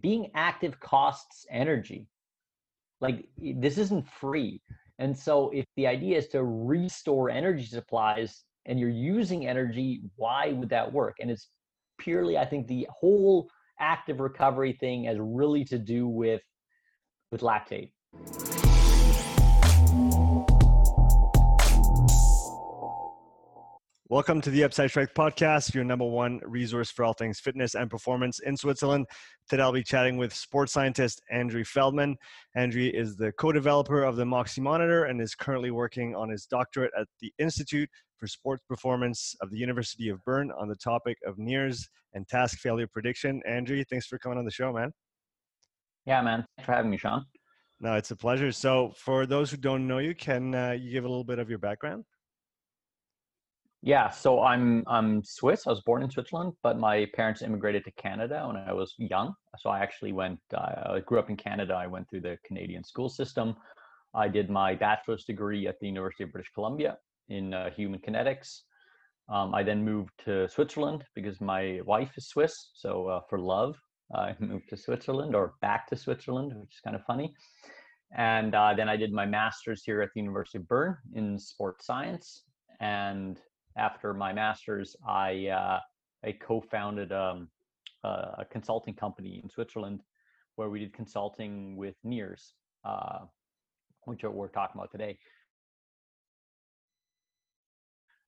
being active costs energy. Like this isn't free. And so if the idea is to restore energy supplies and you're using energy, why would that work? And it's purely, I think, the whole active recovery thing has really to do with with lactate. Welcome to the Upside Strength Podcast, your number one resource for all things fitness and performance in Switzerland. Today I'll be chatting with sports scientist Andri Feldmann. Andri is the co-developer of the Moxy Monitor and is currently working on his doctorate at the Institute for Sports Performance of the University of Bern on the topic of NIRS and task failure prediction. Andrew, thanks for coming on the show, man. Yeah, man. Thanks for having me, Sean. No, it's a pleasure. So, for those who don't know you, can uh, you give a little bit of your background? Yeah, so I'm I'm Swiss. I was born in Switzerland, but my parents immigrated to Canada when I was young. So I actually went. Uh, I grew up in Canada. I went through the Canadian school system. I did my bachelor's degree at the University of British Columbia in uh, human kinetics. Um, I then moved to Switzerland because my wife is Swiss. So uh, for love, I moved to Switzerland or back to Switzerland, which is kind of funny. And uh, then I did my master's here at the University of Bern in sports science. And after my master's, I uh, I co-founded um, a consulting company in Switzerland where we did consulting with NIRS, uh, which we're talking about today.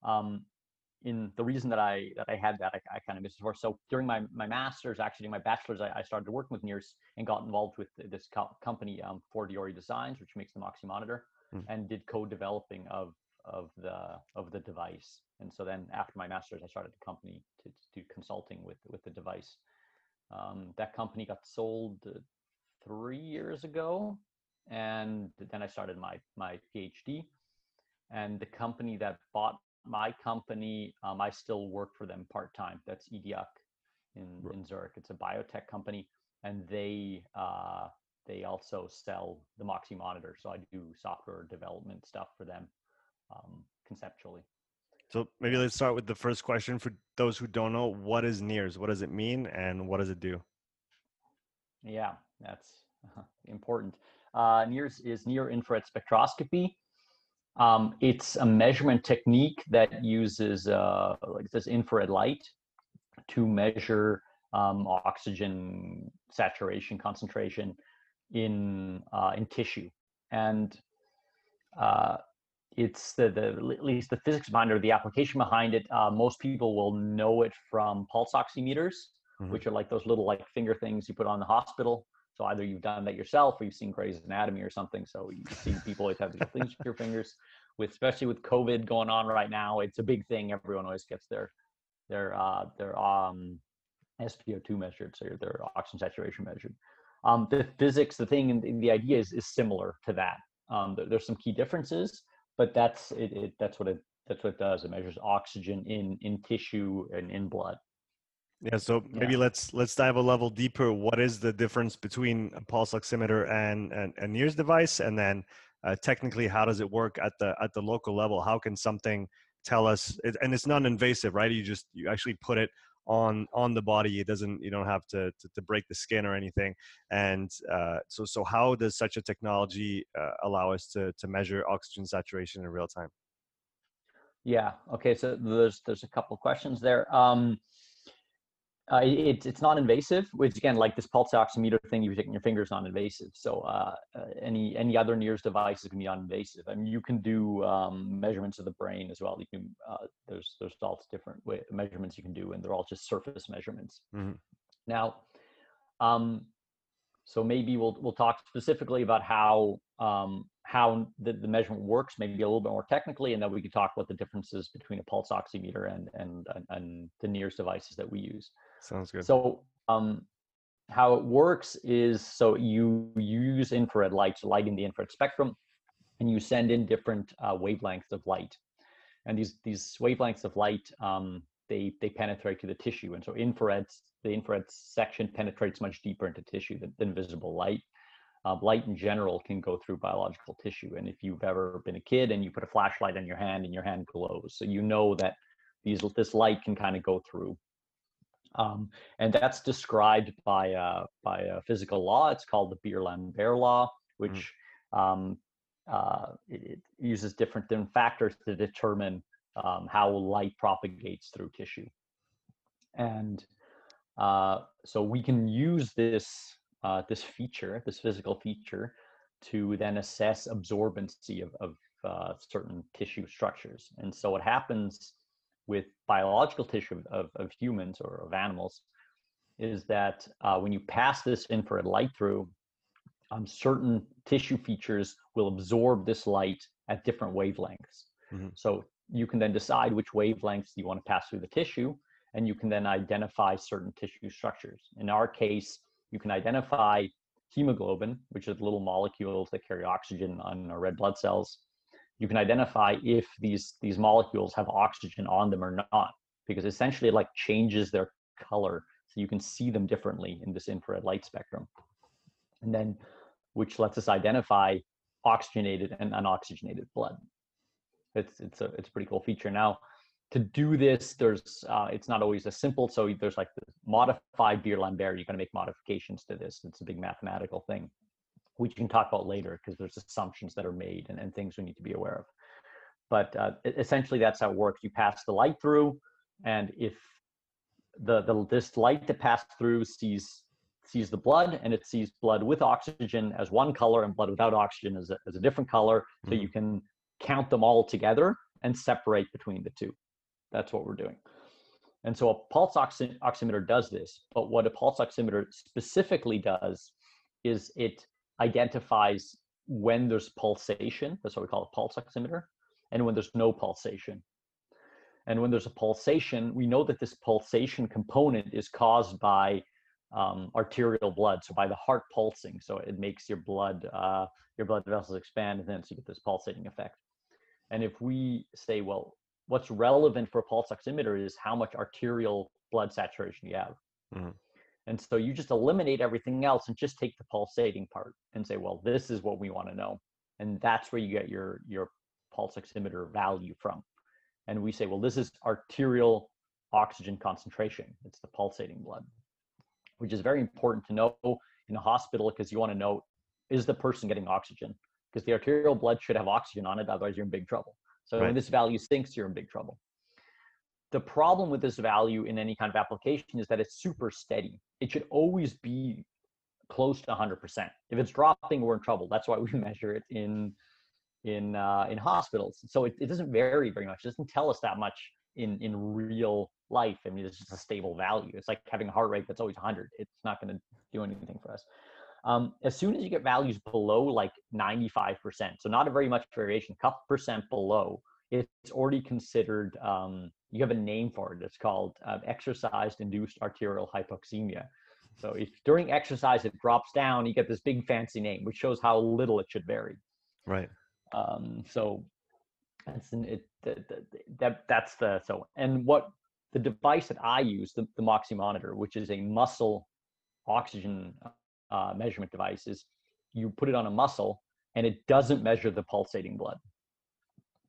Um, in the reason that I that I had that I, I kind of missed before. So during my my master's, actually during my bachelor's, I, I started working with NIRS and got involved with this co- company, um, Fortiori Designs, which makes the Moxy monitor, mm. and did co-developing of of the of the device. And so then after my master's, I started a company to, to do consulting with with the device. Um, that company got sold three years ago, and then I started my my PhD. And the company that bought my company, um, I still work for them part time. That's iDiag in in Zurich. It's a biotech company, and they uh, they also sell the Moxy monitor. So I do software development stuff for them um, conceptually. So maybe let's start with the first question for those who don't know. What is NIRS? What does it mean, and what does it do? Yeah, that's important. Uh, NIRS is near infrared spectroscopy. Um, it's a measurement technique that uses uh, like this infrared light to measure um, oxygen saturation concentration in uh, in tissue, and uh, it's the, the at least the physics behind it or the application behind it. Uh, most people will know it from pulse oximeters, mm-hmm. which are like those little like finger things you put on the hospital. So either you've done that yourself or you've seen Grey's Anatomy or something. So you see people always have these things with your fingers. With especially with COVID going on right now, it's a big thing. Everyone always gets their their uh, their um, SpO2 measured, so their oxygen saturation measured. Um, the physics, the thing, and the idea is is similar to that. Um, there, there's some key differences, but that's it, it that's what it that's what it does. It measures oxygen in in tissue and in blood. Yeah so maybe yeah. let's let's dive a level deeper. What is the difference between a pulse oximeter and and a NIRS device? And then uh, technically how does it work at the at the local level? How can something tell us it, and it's non-invasive right? You just you actually put it on on the body it doesn't you don't have to to, to break the skin or anything. And uh, so so how does such a technology uh, allow us to to measure oxygen saturation in real time? Yeah. Okay so there's there's a couple questions there. Um uh, it, it's non-invasive, which again, like this pulse oximeter thing, you're taking your fingers non-invasive. So uh, uh, any any other NIRS device can be non-invasive. I mean, you can do um, measurements of the brain as well. You can uh, there's there's all different way, measurements you can do, and they're all just surface measurements. Mm-hmm. Now, um, so maybe we'll we'll talk specifically about how um, how the, the measurement works, maybe a little bit more technically, and then we can talk about the differences between a pulse oximeter and and and the NIRS devices that we use. Sounds good. So um, how it works is so you, use infrared light, light in the infrared spectrum, and you send in different uh, wavelengths of light. And these these wavelengths of light um, they they penetrate to the tissue, and so infrared the infrared section penetrates much deeper into tissue than, than visible light. Uh, light in general can go through biological tissue, and if you've ever been a kid and you put a flashlight on your hand and your hand glows, so you know that these this light can kind of go through Um, and that's described by, uh, by a physical law. It's called the Beer-Lambert law, mm-hmm. which mm. um, uh, it, it, uses different, different factors to determine um, how light propagates through tissue. And uh, so we can use this, uh, this feature, this physical feature, to then assess absorbency of, of uh, certain tissue structures. And so what happens with biological tissue of, of humans or of animals is that uh, when you pass this infrared light through, um, certain tissue features will absorb this light at different wavelengths. Mm-hmm. So you can then decide which wavelengths you want to pass through the tissue, and you can then identify certain tissue structures. In our case, you can identify hemoglobin, which is little molecules that carry oxygen on our red blood cells. You can identify if these, these molecules have oxygen on them or not, because essentially it like changes their color so you can see them differently in this infrared light spectrum. And then, which lets us identify oxygenated and unoxygenated blood. It's, it's, a, it's a pretty cool feature. Now, to do this, there's uh, it's not always as simple. So there's like the modified Beer-Lambert. You're going to make modifications to this. It's a big mathematical thing, which you can talk about later because there's assumptions that are made and, and things we need to be aware of. But uh, essentially, that's how it works. You pass the light through, and if the, the this light that passed through sees sees the blood and it sees blood with oxygen as one color and blood without oxygen as a, as a different color. Mm-hmm. So you can count them all together and separate between the two. That's what we're doing. And so a pulse oxi- oximeter does this, but what a pulse oximeter specifically does is it identifies when there's pulsation, that's what we call a pulse oximeter, and when there's no pulsation. And when there's a pulsation, we know that this pulsation component is caused by um, arterial blood, so by the heart pulsing. So it makes your blood, uh, your blood vessels expand, and then so you get this pulsating effect. And if we say, well, what's relevant for a pulse oximeter is how much arterial blood saturation you have. Mm-hmm. And so you just eliminate everything else and just take the pulsating part and say, well, this is what we want to know. And that's where you get your, your pulse oximeter value from. And we say, well, this is arterial oxygen concentration. It's the pulsating blood, which is very important to know in a hospital because you want to know is the person getting oxygen? Because the arterial blood should have oxygen on it, otherwise you're in big trouble. So right. when this value sinks, you're in big trouble. The problem with this value in any kind of application is that it's super steady. It should always be close to 100%. If it's dropping, we're in trouble. That's why we measure it in in uh, in hospitals. So it, it doesn't vary very much. It doesn't tell us that much in in real life. I mean, it's just a stable value. It's like having a heart rate that's always 100. It's not going to do anything for us. Um, as soon as you get values below like 95%, so not a very much variation, couple percent below, it's already considered, um, you have a name for it. It's called uh, exercise induced arterial hypoxemia. So if during exercise it drops down, you get this big fancy name, which shows how little it should vary. Right. Um, so that's it, the, the, that that's the so and what the device that I use, the, the Moxy monitor, which is a muscle oxygen uh, measurement device is you put it on a muscle and it doesn't measure the pulsating blood.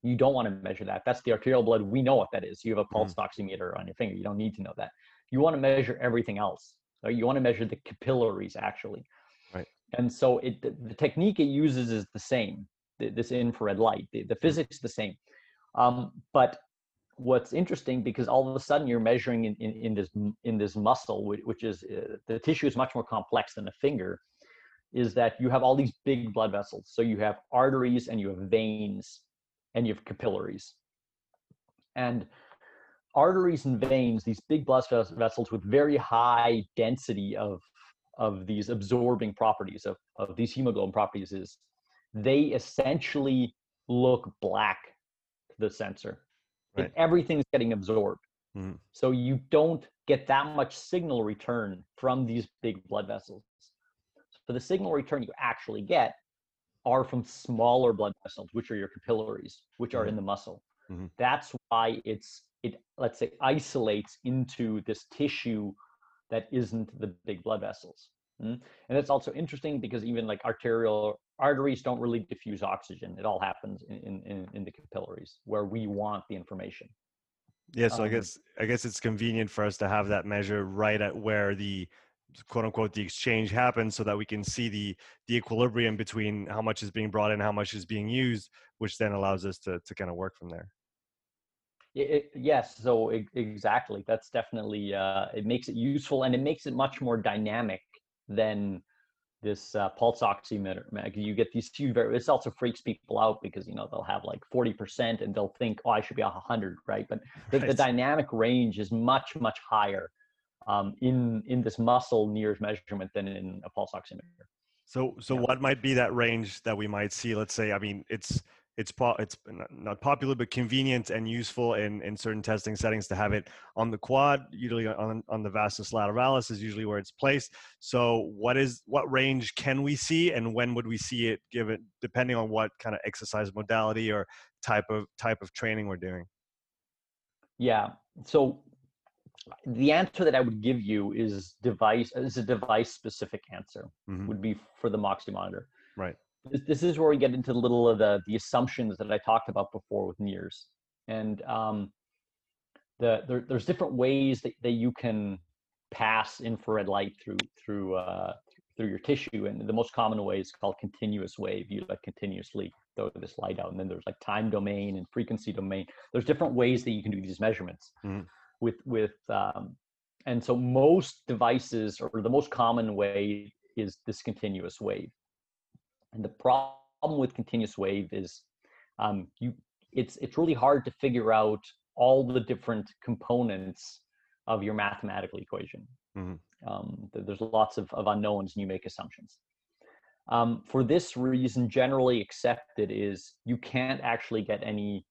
You don't want to measure that. That's the arterial blood. We know what that is. You have a pulse mm. oximeter on your finger. You don't need to know that. You want to measure everything else. So you want to measure the capillaries actually. Right. And so it the, the technique it uses is the same. The, this infrared light, the, the mm. physics the same. Um, but what's interesting because all of a sudden you're measuring in, in, in this in this muscle which is uh, the tissue is much more complex than a finger is that you have all these big blood vessels so you have arteries and you have veins and you have capillaries and arteries and veins these big blood vessels with very high density of of these absorbing properties of, of these hemoglobin properties is they essentially look black to the sensor right. everything's getting absorbed. Mm-hmm. So you don't get that much signal return from these big blood vessels. So the signal return you actually get are from smaller blood vessels, which are your capillaries, which are mm-hmm. in the muscle. Mm-hmm. That's why it's it let's say isolates into this tissue that isn't the big blood vessels. Mm-hmm. And it's also interesting because even like arterial arteries don't really diffuse oxygen. It all happens in, in, in the capillaries where we want the information. Yeah, so um, I guess I guess it's convenient for us to have that measure right at where the quote unquote the exchange happens so that we can see the the equilibrium between how much is being brought in how much is being used which then allows us to to kind of work from there it, yes so it, exactly that's definitely uh, it makes it useful and it makes it much more dynamic than this uh, pulse oximeter you get these two very it also freaks people out because you know they'll have like 40% and they'll think oh i should be 100 right but the, right. the dynamic range is much much higher um, in in this muscle NIRS measurement than in a pulse oximeter. So so yeah. what might be that range that we might see? Let's say, I mean, it's it's po- it's not popular but convenient and useful in in certain testing settings to have it on the quad usually on on the vastus lateralis is usually where it's placed so what is what range can we see and when would we see it given depending on what kind of exercise modality or type of type of training we're doing yeah so the answer that I would give you is device is a device specific answer mm-hmm. would be for the Moxy monitor. Right. This, this, is where we get into a little of the the assumptions that I talked about before with NIRS, and um, the there, there's different ways that, that you can pass infrared light through through uh, through your tissue, and the most common way is called continuous wave. You like continuously throw this light out, and then there's like time domain and frequency domain. There's different ways that you can do these measurements. Mm-hmm with with um, and so most devices or the most common way is this continuous wave. And the problem with continuous wave is um, you it's it's really hard to figure out all the different components of your mathematical equation. Mm-hmm. um, there's lots of, of unknowns and you make assumptions. Um, for this reason generally accepted is you can't actually get any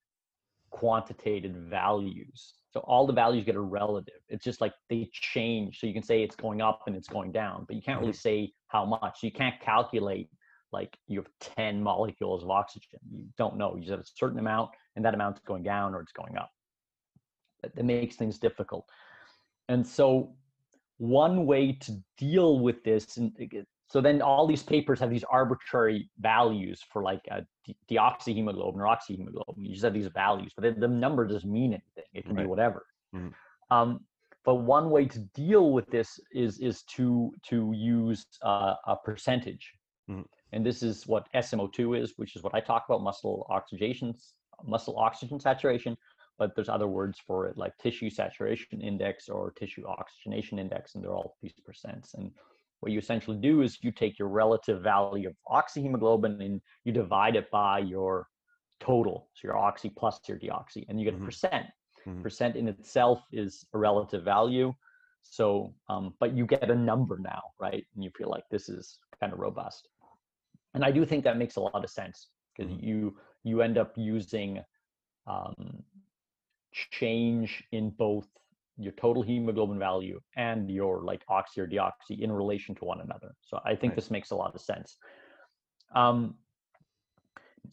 quantitative values so all the values get a relative. It's just like they change. So you can say it's going up and it's going down, but you can't really mm-hmm. say how much. You can't calculate like you have 10 molecules of oxygen. You don't know. You just have a certain amount and that amount's going down or it's going up. That, that makes things difficult. And so one way to deal with this, and so then all these papers have these arbitrary values for like a deoxyhemoglobin or oxyhemoglobin. You just have these values, but the number doesn't mean anything. It can right. be whatever. Mm-hmm. Um, but one way to deal with this is is to to use uh, a percentage, mm-hmm. and this is what SMO2 is, which is what I talk about muscle oxygenation, muscle oxygen saturation. But there's other words for it like tissue saturation index or tissue oxygenation index, and they're all these percents. And what you essentially do is you take your relative value of oxyhemoglobin and you divide it by your total, so your oxy plus your deoxy, and you get mm-hmm. a percent. Mm-hmm. Percent in itself is a relative value. So, um, but you get a number now, right? And you feel like this is kind of robust. And I do think that makes a lot of sense because mm-hmm. you you end up using um, change in both your total hemoglobin value and your like oxy or deoxy in relation to one another. So I think right. this makes a lot of sense. Um,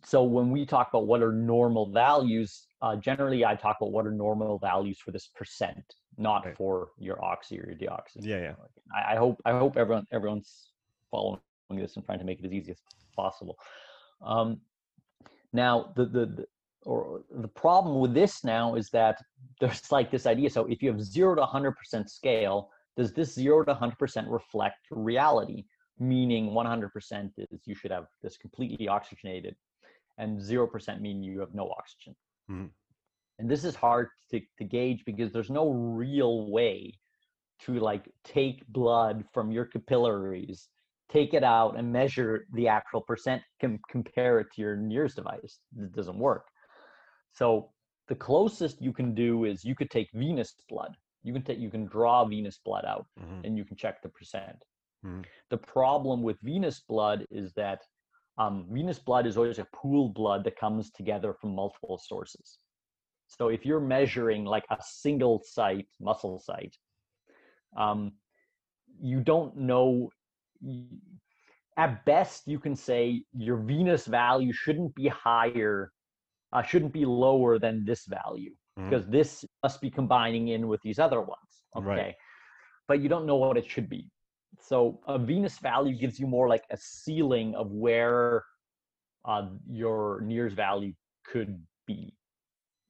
so when we talk about what are normal values, uh, generally I talk about what are normal values for this percent, not right. for your oxy or your deoxy. Yeah, yeah. I, I hope I hope everyone everyone's following this and trying to make it as easy as possible. Um, now the, the, the or the problem with this now is that there's like this idea. So if you have zero to 100% scale, does this zero to 100% reflect reality? Meaning 100% is you should have this completely oxygenated, and 0% mean you have no oxygen. Mm-hmm. And this is hard to, to gauge because there's no real way to like take blood from your capillaries, take it out, and measure the actual percent, com- compare it to your NIRS device. It doesn't work. So the closest you can do is you could take venous blood. You can take you can draw venous blood out mm-hmm. and you can check the percent. Mm-hmm. The problem with venous blood is that um, venous blood is always a pool blood that comes together from multiple sources. So if you're measuring like a single site, muscle site, um, you don't know. At best, you can say your venous value shouldn't be higher uh, shouldn't be lower than this value mm-hmm. because this must be combining in with these other ones. Okay. Right. But you don't know what it should be. So a venous value gives you more like a ceiling of where uh, your NIRS value could be.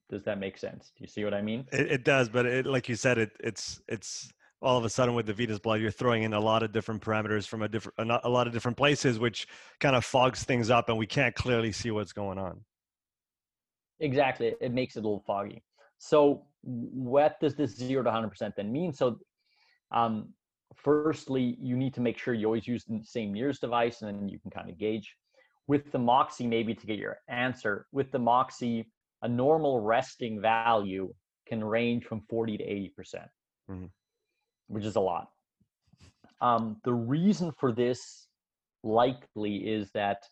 Does that make sense? Do you see what I mean? It, it does, but it, like you said, it it's it's all of a sudden with the venous blood, you're throwing in a lot of different parameters from a different a lot of different places, which kind of fogs things up, and we can't clearly see what's going on. Exactly, it makes it a little foggy. So, what does this zero to 100% then mean? So, um, firstly, you need to make sure you always use the same NIRS device, and then you can kind of gauge. With the Moxy, maybe to get your answer, with the Moxy, a normal resting value can range from 40 to 80%, percent mm-hmm. which is a lot. Um, the reason for this likely is that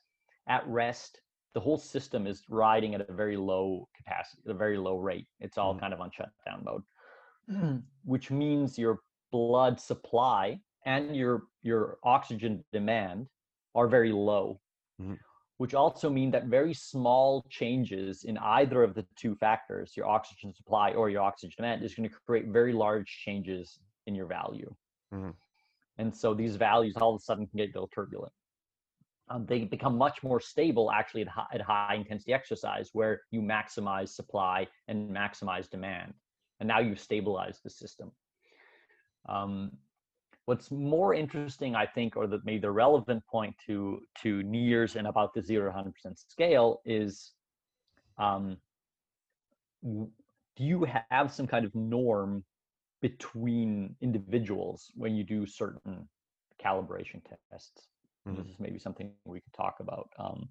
at rest, the whole system is riding at a very low capacity, at a very low rate. It's all mm-hmm. kind of on shutdown mode, which means your blood supply and your your oxygen demand are very low. Mm-hmm which also mean that very small changes in either of the two factors, your oxygen supply or your oxygen demand, is going to create very large changes in your value. Mm-hmm. And so these values all of a sudden can get a little turbulent. Um, they become much more stable actually at high, at high intensity exercise where you maximize supply and maximize demand. And now you've stabilized the system. Um, What's more interesting, I think, or the, maybe the relevant point to to NIRS and about the zero to hundred percent scale is, um, do you have some kind of norm between individuals when you do certain calibration tests? Mm-hmm. This is maybe something we could talk about. Um,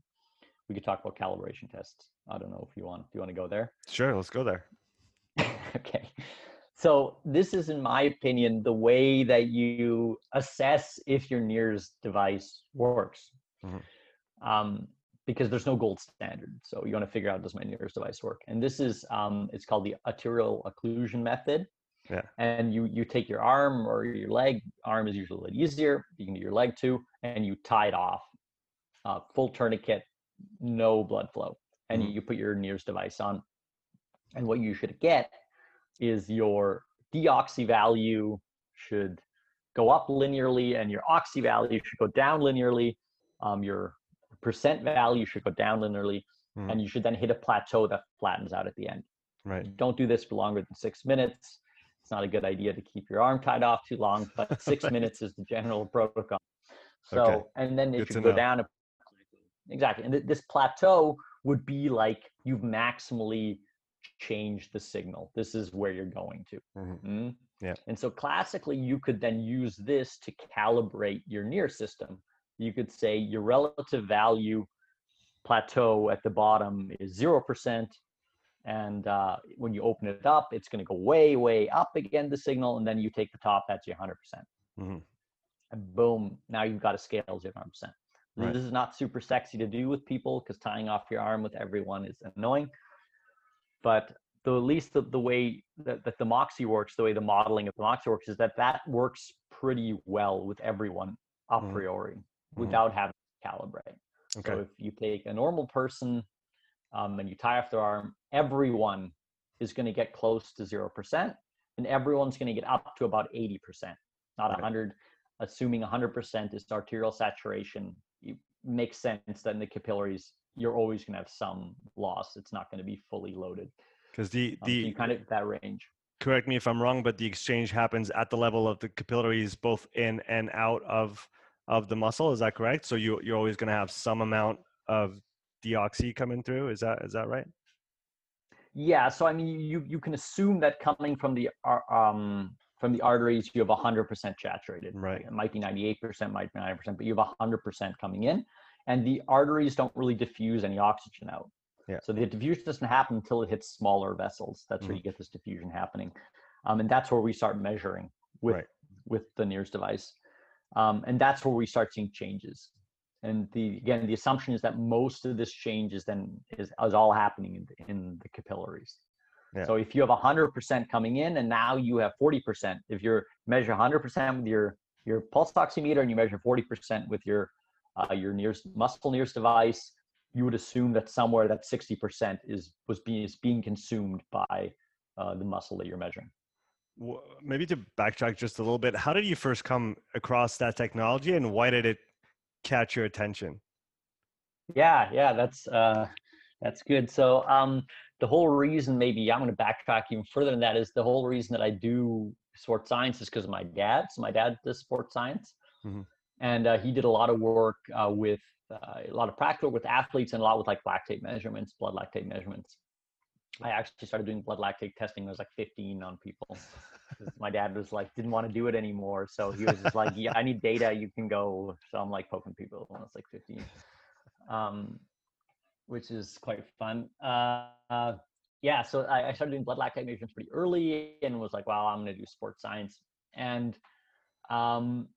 we could talk about calibration tests. I don't know if you want. Do you want to go there? Sure, let's go there. okay. So this is, in my opinion, the way that you assess if your NIRS device works. Mm-hmm. Um, because there's no gold standard. So you want to figure out does my NIRS device work? And this is um, it's called the arterial occlusion method. Yeah. And you you take your arm or your leg. Arm is usually a little easier. You can do your leg too, and you tie it off. Uh, full tourniquet, no blood flow, and mm-hmm. you put your NIRS device on. And what you should get is your deoxy value should go up linearly and your oxy value should go down linearly. Um, your percent value should go down linearly, mm. and you should then hit a plateau that flattens out at the end. Right. Don't do this for longer than six minutes. It's not a good idea to keep your arm tied off too long, but six minutes is the general protocol. So, okay. and then if you go know. down, exactly, and th- this plateau would be like you've maximally changed the signal. This is where you're going to. Mm-hmm. Mm? Yeah. And so classically, you could then use this to calibrate your NIRS system. You could say your relative value plateau at the bottom is 0%. And uh, when you open it up, it's going to go way, way up again, the signal. And then you take the top, that's your 100%. percent mm-hmm. And boom, now you've got a scale 0%. Right. This is not super sexy to do with people because tying off your arm with everyone is annoying but the at least the, the way that, that the Moxy works, the way the modeling of the Moxy works, is that that works pretty well with everyone a mm-hmm. priori mm-hmm. without having to calibrate. Okay. So if you take a normal person um, and you tie off their arm, everyone is going to get close to zero percent, and everyone's going to get up to about eighty percent, not a okay. hundred. Assuming hundred percent is arterial saturation, it makes sense that in the capillaries you're always going to have some loss. It's not going to be fully loaded. Because the um, the so you kind of that range. Correct me if I'm wrong, but the exchange happens at the level of the capillaries, both in and out of of the muscle. Is that correct? So you you're always going to have some amount of deoxy coming through. Is that is that right? Yeah. So I mean, you you can assume that coming from the um from the arteries, you have 100% saturated. Right. It might be 98%, might be 90%, but you have 100% coming in and the arteries don't really diffuse any oxygen out. Yeah. So the diffusion doesn't happen until it hits smaller vessels. That's mm-hmm. where you get this diffusion happening, um, and that's where we start measuring with right. with the NIRS device, um, and that's where we start seeing changes. And the again, the assumption is that most of this change is then is, is all happening in the, in the capillaries. Yeah. So if you have 100% coming in and now you have 40%, if you measure 100% with your your pulse oximeter and you measure 40% with your uh, your NIRS muscle NIRS device, you would assume that somewhere that 60% is was being is being consumed by uh, the muscle that you're measuring. Maybe to backtrack just a little bit, how did you first come across that technology, and why did it catch your attention? Yeah, yeah, that's uh, That's good. So um, the whole reason, maybe I'm going to backtrack even further than that, is the whole reason that I do sports science is because of my dad. So my dad does sports science, mm-hmm. and uh, he did a lot of work uh, with uh, a lot of practical with athletes and a lot with like lactate measurements, blood lactate measurements. I actually started doing blood lactate testing I was like 15 on people. my dad was like, didn't want to do it anymore. So he was just like, yeah, I need data. You can go. So I'm like poking people when I was like 15, um, which is quite fun. Uh, uh, yeah, so I, I, started doing blood lactate measurements pretty early and was like, wow, I'm going to do sports science. And um,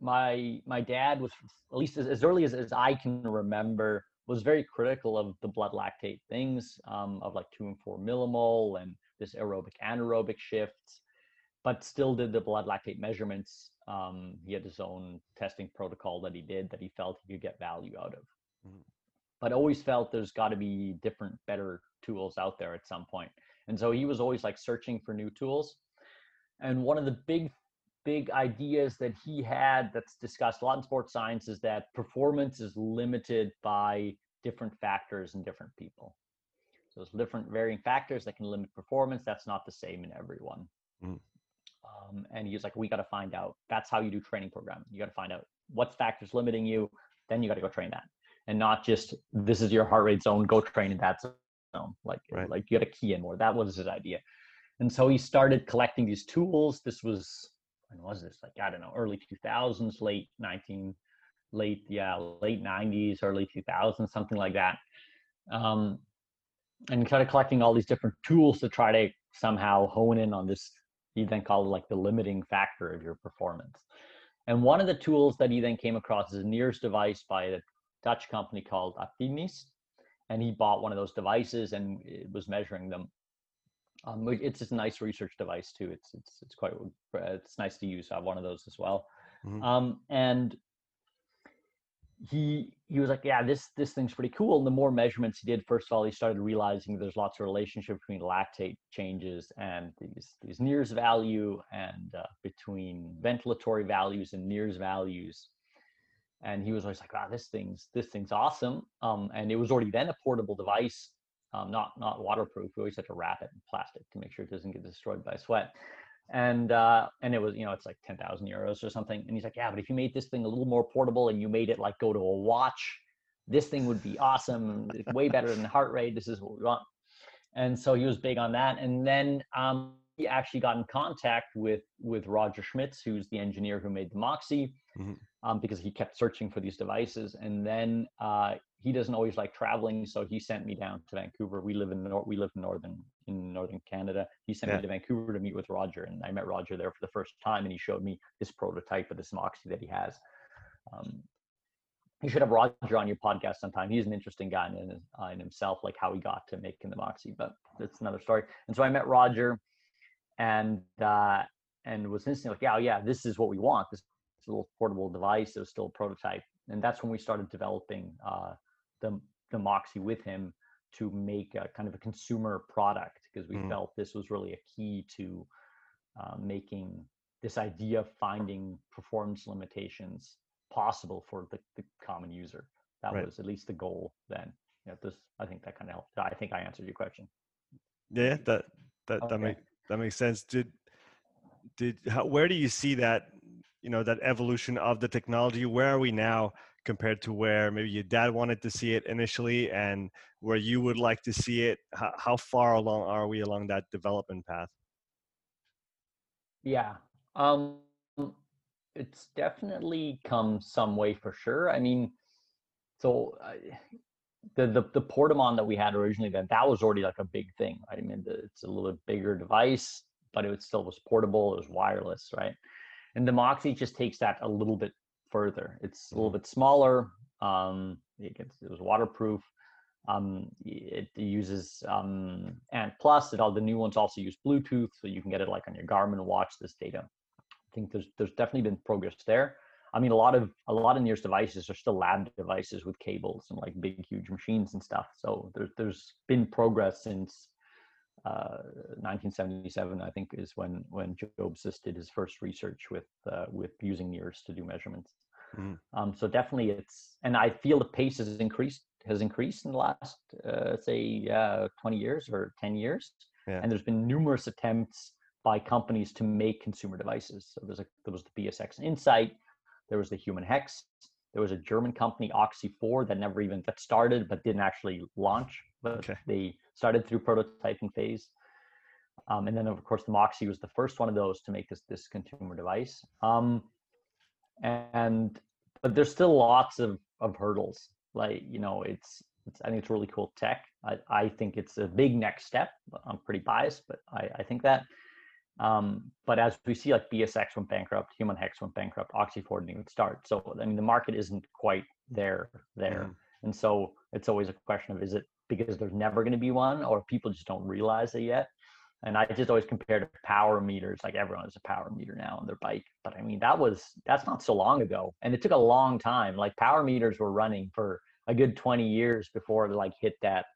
my my dad was at least as, as early as, as I can remember was very critical of the blood lactate things um, of like two and four millimole and this aerobic anaerobic shifts, but still did the blood lactate measurements. Um, he had his own testing protocol that he did that he felt he could get value out of. Mm-hmm. But always felt there's got to be different, better tools out there at some point. And so he was always like searching for new tools. And one of the big big ideas that he had that's discussed a lot in sports science is that performance is limited by different factors in different people. So there's different varying factors that can limit performance. That's not the same in everyone. Mm. Um, and he's like, we got to find out. That's how you do training programming. You got to find out what factors limiting you. Then you got to go train that, and not just this is your heart rate zone. Go train in that zone. Like right. like you got to key in more. That was his idea. And so he started collecting these tools. This was when was this? Like I don't know, early 2000s, late 19, late yeah, late 90s, early 2000s, something like that. Um, and started collecting all these different tools to try to somehow hone in on this. He then called it like the limiting factor of your performance. And one of the tools that he then came across is a NIRS device by a Dutch company called Artinis. And he bought one of those devices and it was measuring them um, it's just a nice research device too. It's it's it's quite it's nice to use. I have one of those as well. Mm-hmm. Um, and he he was like, yeah, this this thing's pretty cool. And the more measurements he did, first of all, he started realizing there's lots of relationship between lactate changes and these these NIRS value and uh, between ventilatory values and NIRS values. And he was always like, wow, this thing's this thing's awesome. Um, and it was already then a portable device um, not not waterproof. We always had to wrap it in plastic to make sure it doesn't get destroyed by sweat. And uh, and it was you know it's like ten thousand euros or something. And he's like, yeah, but if you made this thing a little more portable and you made it like go to a watch, this thing would be awesome. It's way better than heart rate. This is what we want. And so he was big on that. And then um, he actually got in contact with with Roger Schmitz, who's the engineer who made the Moxy, mm-hmm. um, because he kept searching for these devices. And then uh, he doesn't always like traveling, so he sent me down to Vancouver. We live in nor- we live in northern in northern Canada. He sent yeah. me to Vancouver to meet with Roger, and I met Roger there for the first time, and he showed me this prototype of this Moxy that he has. Um, you should have Roger on your podcast sometime. He's an interesting guy in, uh, in himself, like how he got to making the Moxy, but that's another story. And so I met Roger, and uh, and was instantly like, yeah, yeah, this is what we want. This little portable device. It was still a prototype, and that's when we started developing uh, the the Moxy with him to make a kind of a consumer product because we mm. felt this was really a key to uh, making this idea of finding performance limitations possible for the, the common user. That right. was at least the goal then. Yeah, this I think that kind of helped. I think I answered your question. Yeah, that that okay. that makes that makes sense. Did did how, where do you see that you know that evolution of the technology? Where are we now compared to where maybe your dad wanted to see it initially and where you would like to see it how, how far along are we along that development path? Yeah um it's definitely come some way for sure. I mean so uh, the, the the portamon that we had originally that that was already like a big thing right? i mean the, it's a little bigger device but it was still was portable it was wireless right? And the moxy just takes that a little bit further. It's a little mm-hmm. bit smaller. Um, it, gets, it was waterproof. Um, it uses um, Ant Plus. It all the new ones also use Bluetooth, so you can get it like on your Garmin watch. This data. I think there's there's definitely been progress there. I mean, a lot of a lot of NIRS devices are still lab devices with cables and like big, huge machines and stuff. So there's there's been progress since uh, 1977, I think, is when when Joe Busis did his first research with uh, with using NIRS to do measurements. Mm. Um, so definitely it's, and I feel the pace has increased has increased in the last, uh, say, uh, 20 years or 10 years. Yeah. And there's been numerous attempts by companies to make consumer devices. So there's a, there was the BSX Insight, there was the Humon Hex, there was a German company, Oxy4, that never even got started but didn't actually launch. But Okay. they started through prototyping phase. Um, and then of course the Moxy was the first one of those to make this this consumer device. Um, and but there's still lots of of hurdles. Like you know, it's, it's I think it's really cool tech. I I think it's a big next step. I'm pretty biased, but I I think that. Um, but as we see, like BSX went bankrupt, Humon Hex went bankrupt, Oxy4 didn't even start. So I mean, the market isn't quite there there, Mhm. and so it's always a question of is it because there's never going to be one, or people just don't realize it yet. And I just always compare to power meters. Like everyone has a power meter now on their bike, but I mean that was that's not so long ago, and it took a long time. Like power meters were running for a good 20 years before they like hit that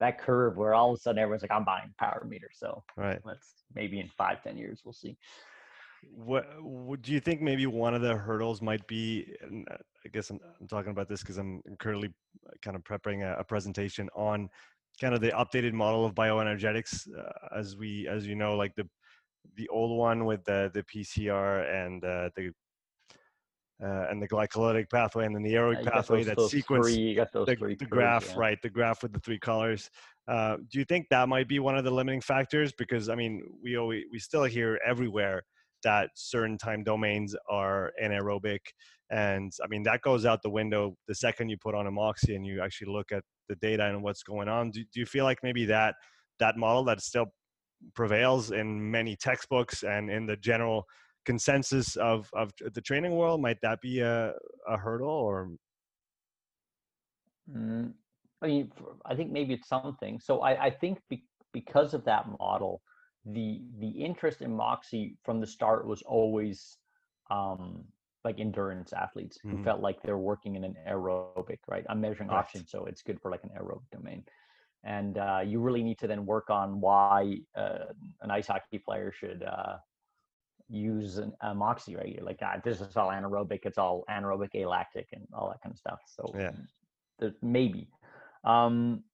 that curve where all of a sudden everyone's like, I'm buying power meter. So Right. let's maybe in five, ten years we'll see. What do you think? Maybe one of the hurdles might be. And uh, I guess I'm, I'm talking about this because I'm currently uh, kind of preparing a, a presentation on kind of the updated model of bioenergetics. Uh, as we, as you know, like the the old one with the the PCR and uh, the uh, and the glycolytic pathway and then the aerobic pathway that sequence three- you got those the, three the graph yeah. right the graph with the three colors uh, do you think that might be one of the limiting factors because i mean we always we still hear everywhere that certain time domains are anaerobic and i mean that goes out the window the second you put on a moxy and you actually look at the data and what's going on do, do you feel like maybe that that model that still prevails in many textbooks and in the general consensus of of the training world might that be a, a hurdle or Mm, I mean, I think maybe it's something. So I, I think be, because of that model, the the interest in Moxy from the start was always um, like endurance athletes who Mhm. felt like they're working in an aerobic, right? I'm measuring Right. oxygen, so it's good for like an aerobic domain. And uh, you really need to then work on why uh, an ice hockey player should uh, use an, a Moxy, right? You're like, ah, this is all anaerobic. It's all anaerobic, alactic, and all that kind of stuff. So Yeah. maybe um,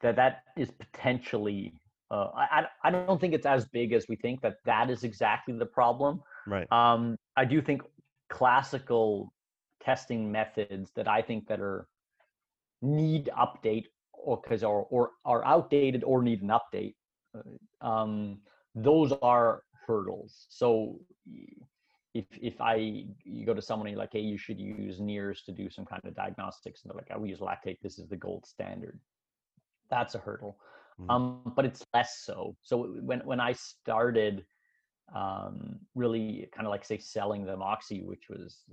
that that is potentially. Uh, I I don't think it's as big as we think. That that is exactly the problem. right Um, I do think classical testing methods that I think that are need update or because or or are outdated or need an update. uh, Um, those are hurdles. So if if I you go to someone and you're like, hey, you should use NIRS to do some kind of diagnostics, and they're like, I will use lactate. This is the gold standard. That's a hurdle. Mhm. Um, but it's less so. So when when I started um, really kind of like say selling the Moxy, which was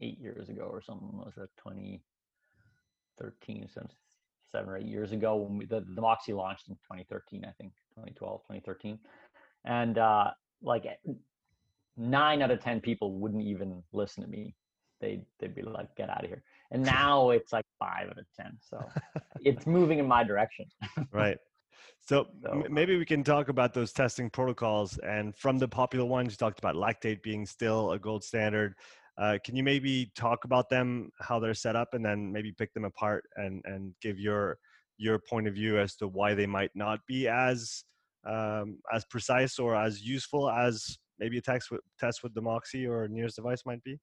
eight years ago or something. Was that 2013, so seven or eight years ago when we, the, the Moxy launched in 2013, I think 2012, 2013. And uh, like eh, nine out of 10 people wouldn't even listen to me. They'd, they'd be like, get out of here. And now it's like five out of 10. So it's moving in my direction. right so, So, maybe we can talk about those testing protocols and from the popular ones you talked about lactate being still a gold standard uh, can you maybe talk about them how they're set up and then maybe pick them apart and and give your your point of view as to why they might not be as um, as precise or as useful as maybe a test with, test with the moxy or NIRS device might be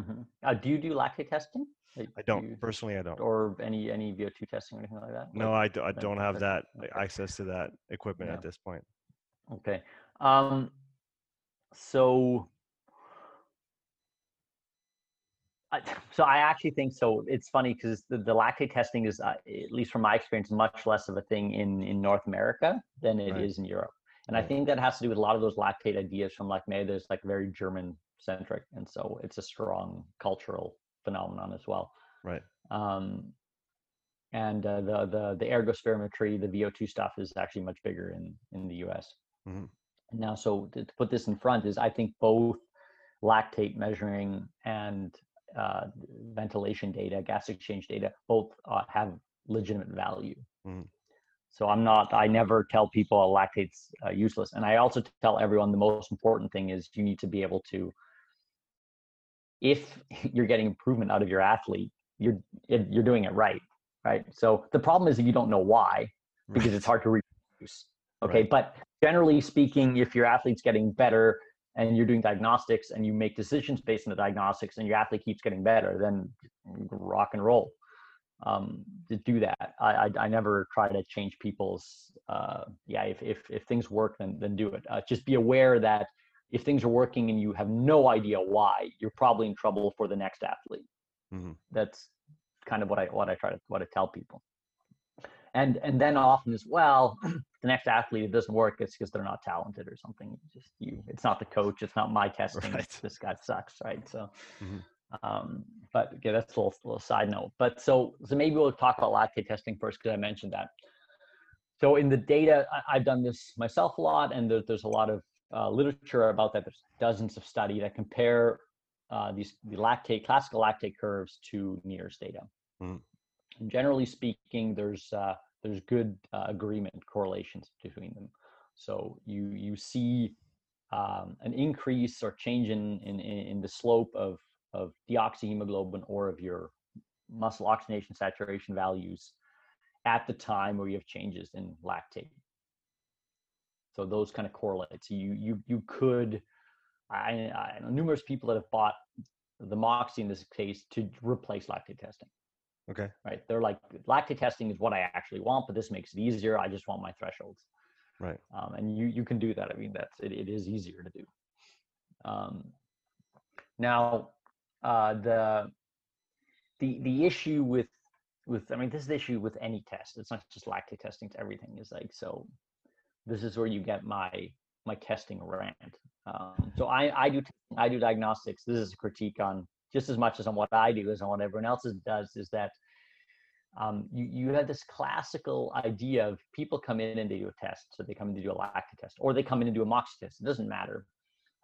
Mhm. uh, do you do lactate testing? Like, i do don't you- personally i don't or any any VO2 testing or anything like that? no Like- i, do, I don't have that like, access to that equipment Yeah. at this point Okay. Um, so, I, so I actually think so. It's funny because the, the lactate testing is, uh, at least from my experience, much less of a thing in in North America than it is Right. in Europe. And I think that has to do with a lot of those lactate ideas from like maybe there's like very German centric, and so it's a strong cultural phenomenon as well. right Um, and uh, the the the ergospirometry, the VO2 stuff is actually much bigger in in the US. Mhm. Now, so to, to put this in front is I think both lactate measuring and uh, ventilation data, gas exchange data, both uh, have legitimate value. Mhm. So I'm not. I never tell people a lactate's uh, useless, and I also tell everyone the most important thing is you need to be able to. If you're getting improvement out of your athlete, you're you're doing it right, right? So the problem is that you don't know why because right. it's hard to reproduce. Okay, right. but generally speaking, if your athlete's getting better and you're doing diagnostics and you make decisions based on the diagnostics and your athlete keeps getting better, then rock and roll. Um, to do that, I, I, I never try to change people's. Uh, yeah, if, if if things work, then then do it. Uh, just be aware that if things are working and you have no idea why, you're probably in trouble for the next athlete. Mm-hmm. That's kind of what I what I try to what I tell people. And and then often as well, the next athlete it doesn't work. It's because they're not talented or something. It's just you. It's not the coach. It's not my testing. Right. This guy sucks, right? So. Mm-hmm. Um, but yeah, that's a little, little side note. But so so maybe we'll talk about lactate testing first because I mentioned that. So in the data, I, have done this myself a lot, and there, there's a lot of uh, literature about that. There's dozens of study that compare uh, these the lactate classical lactate curves to NIRS data. Mm. And generally speaking, there's uh, there's good uh, agreement correlations between them. So you you see um, an increase or change in, in in the slope of of deoxyhemoglobin or of your muscle oxygenation saturation values at the time where you have changes in lactate. So those kind of correlate. So you you you could, I, I know numerous people that have bought the Moxy in this case to replace lactate testing. Okay. Right. They're like lactate testing is what I actually want, but this makes it easier. I just want my thresholds. Right. Um, and you you can do that. I mean, that's it, it is easier to do. Um, now, uh, the the the issue with with I mean this is the issue with any test. It's not just lactate testing. To everything is like so this is where you get my my testing rant. Um, so I I do I do diagnostics. This is a critique on just as much as on what I do as on what everyone else does. Is that um, you you have this classical idea of people come in and they do a test. So they come in to do a lactate test, or they come in and do a MOX test. It doesn't matter.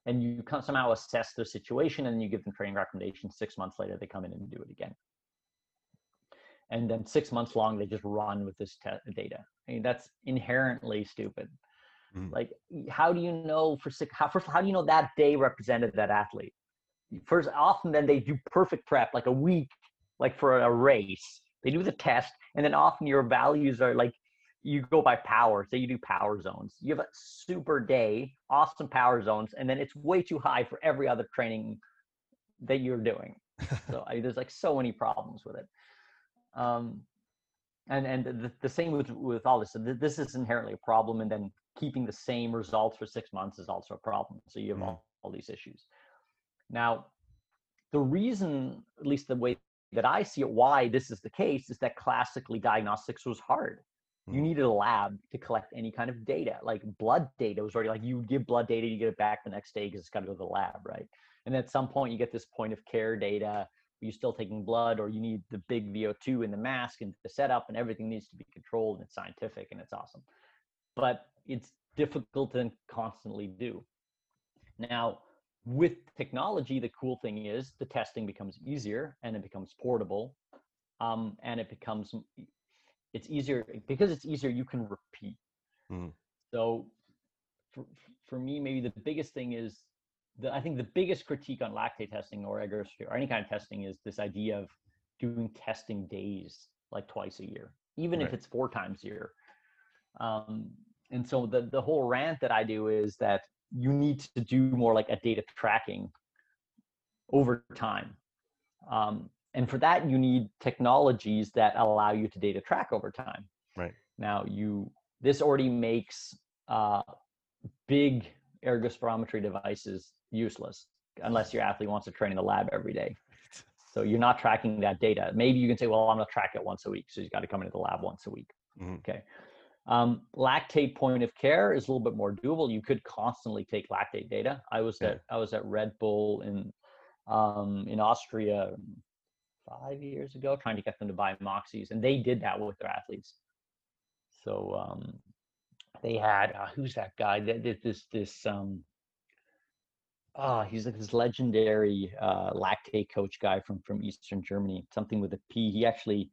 And you somehow assess their situation, and you give them training recommendations. Six months later, they come in and do it again and then six months long they just run with this te- data. I mean that's inherently stupid. Mm. like how do you know for six how first how do you know that day represented that athlete? First often then they do perfect prep like a week like for a race. They do the test and then often your values are like you go by power. Say you do power zones. You have a super day awesome power zones and then it's way too high for every other training that you're doing. So I, there's like so many problems with it um, and and the, the same with with all this. So this is inherently a problem, and then keeping the same results for six months is also a problem. So you have mm all, all these issues. Now, the reason, at least the way that I see it, why this is the case is that classically diagnostics was hard. mm You needed a lab to collect any kind of data, like blood data was already like you give blood data, you get it back the next day because it's got to go to the lab, right? And at some point, you get this point of care data you're still taking blood or you need the big VO2 in the mask and the setup and everything needs to be controlled and it's scientific and it's awesome. But it's difficult to constantly do. Now, with technology, the cool thing is the testing becomes easier and it becomes portable. Um, and it becomes, it's easier because it's easier, you can repeat. Mm. So for, for me, maybe the biggest thing is the, I think the biggest critique on lactate testing or egg or any kind of testing is this idea of doing testing days like twice a year, even right. if it's four times a year. Um, and so the, the whole rant that I do is that you need to do more like a data tracking over time. Um, and for that, you need technologies that allow you to data track over time. Right. Now, you this already makes uh, big ergospirometry devices useless unless your athlete wants to train in the lab every day. So you're not tracking that data. Maybe you can say, well, I'm gonna track it once a week. So you've got to come into the lab once a week. Mm-hmm. Okay. Um, lactate point of care is a little bit more doable. You could constantly take lactate data. I was yeah. at I was at Red Bull in um, in Austria five years ago, trying to get them to buy Moxies, and they did that with their athletes. So um, they had uh, who's that guy? That did this this um, oh, he's like this legendary uh, lactate coach guy from from Eastern Germany. Something with a P. He actually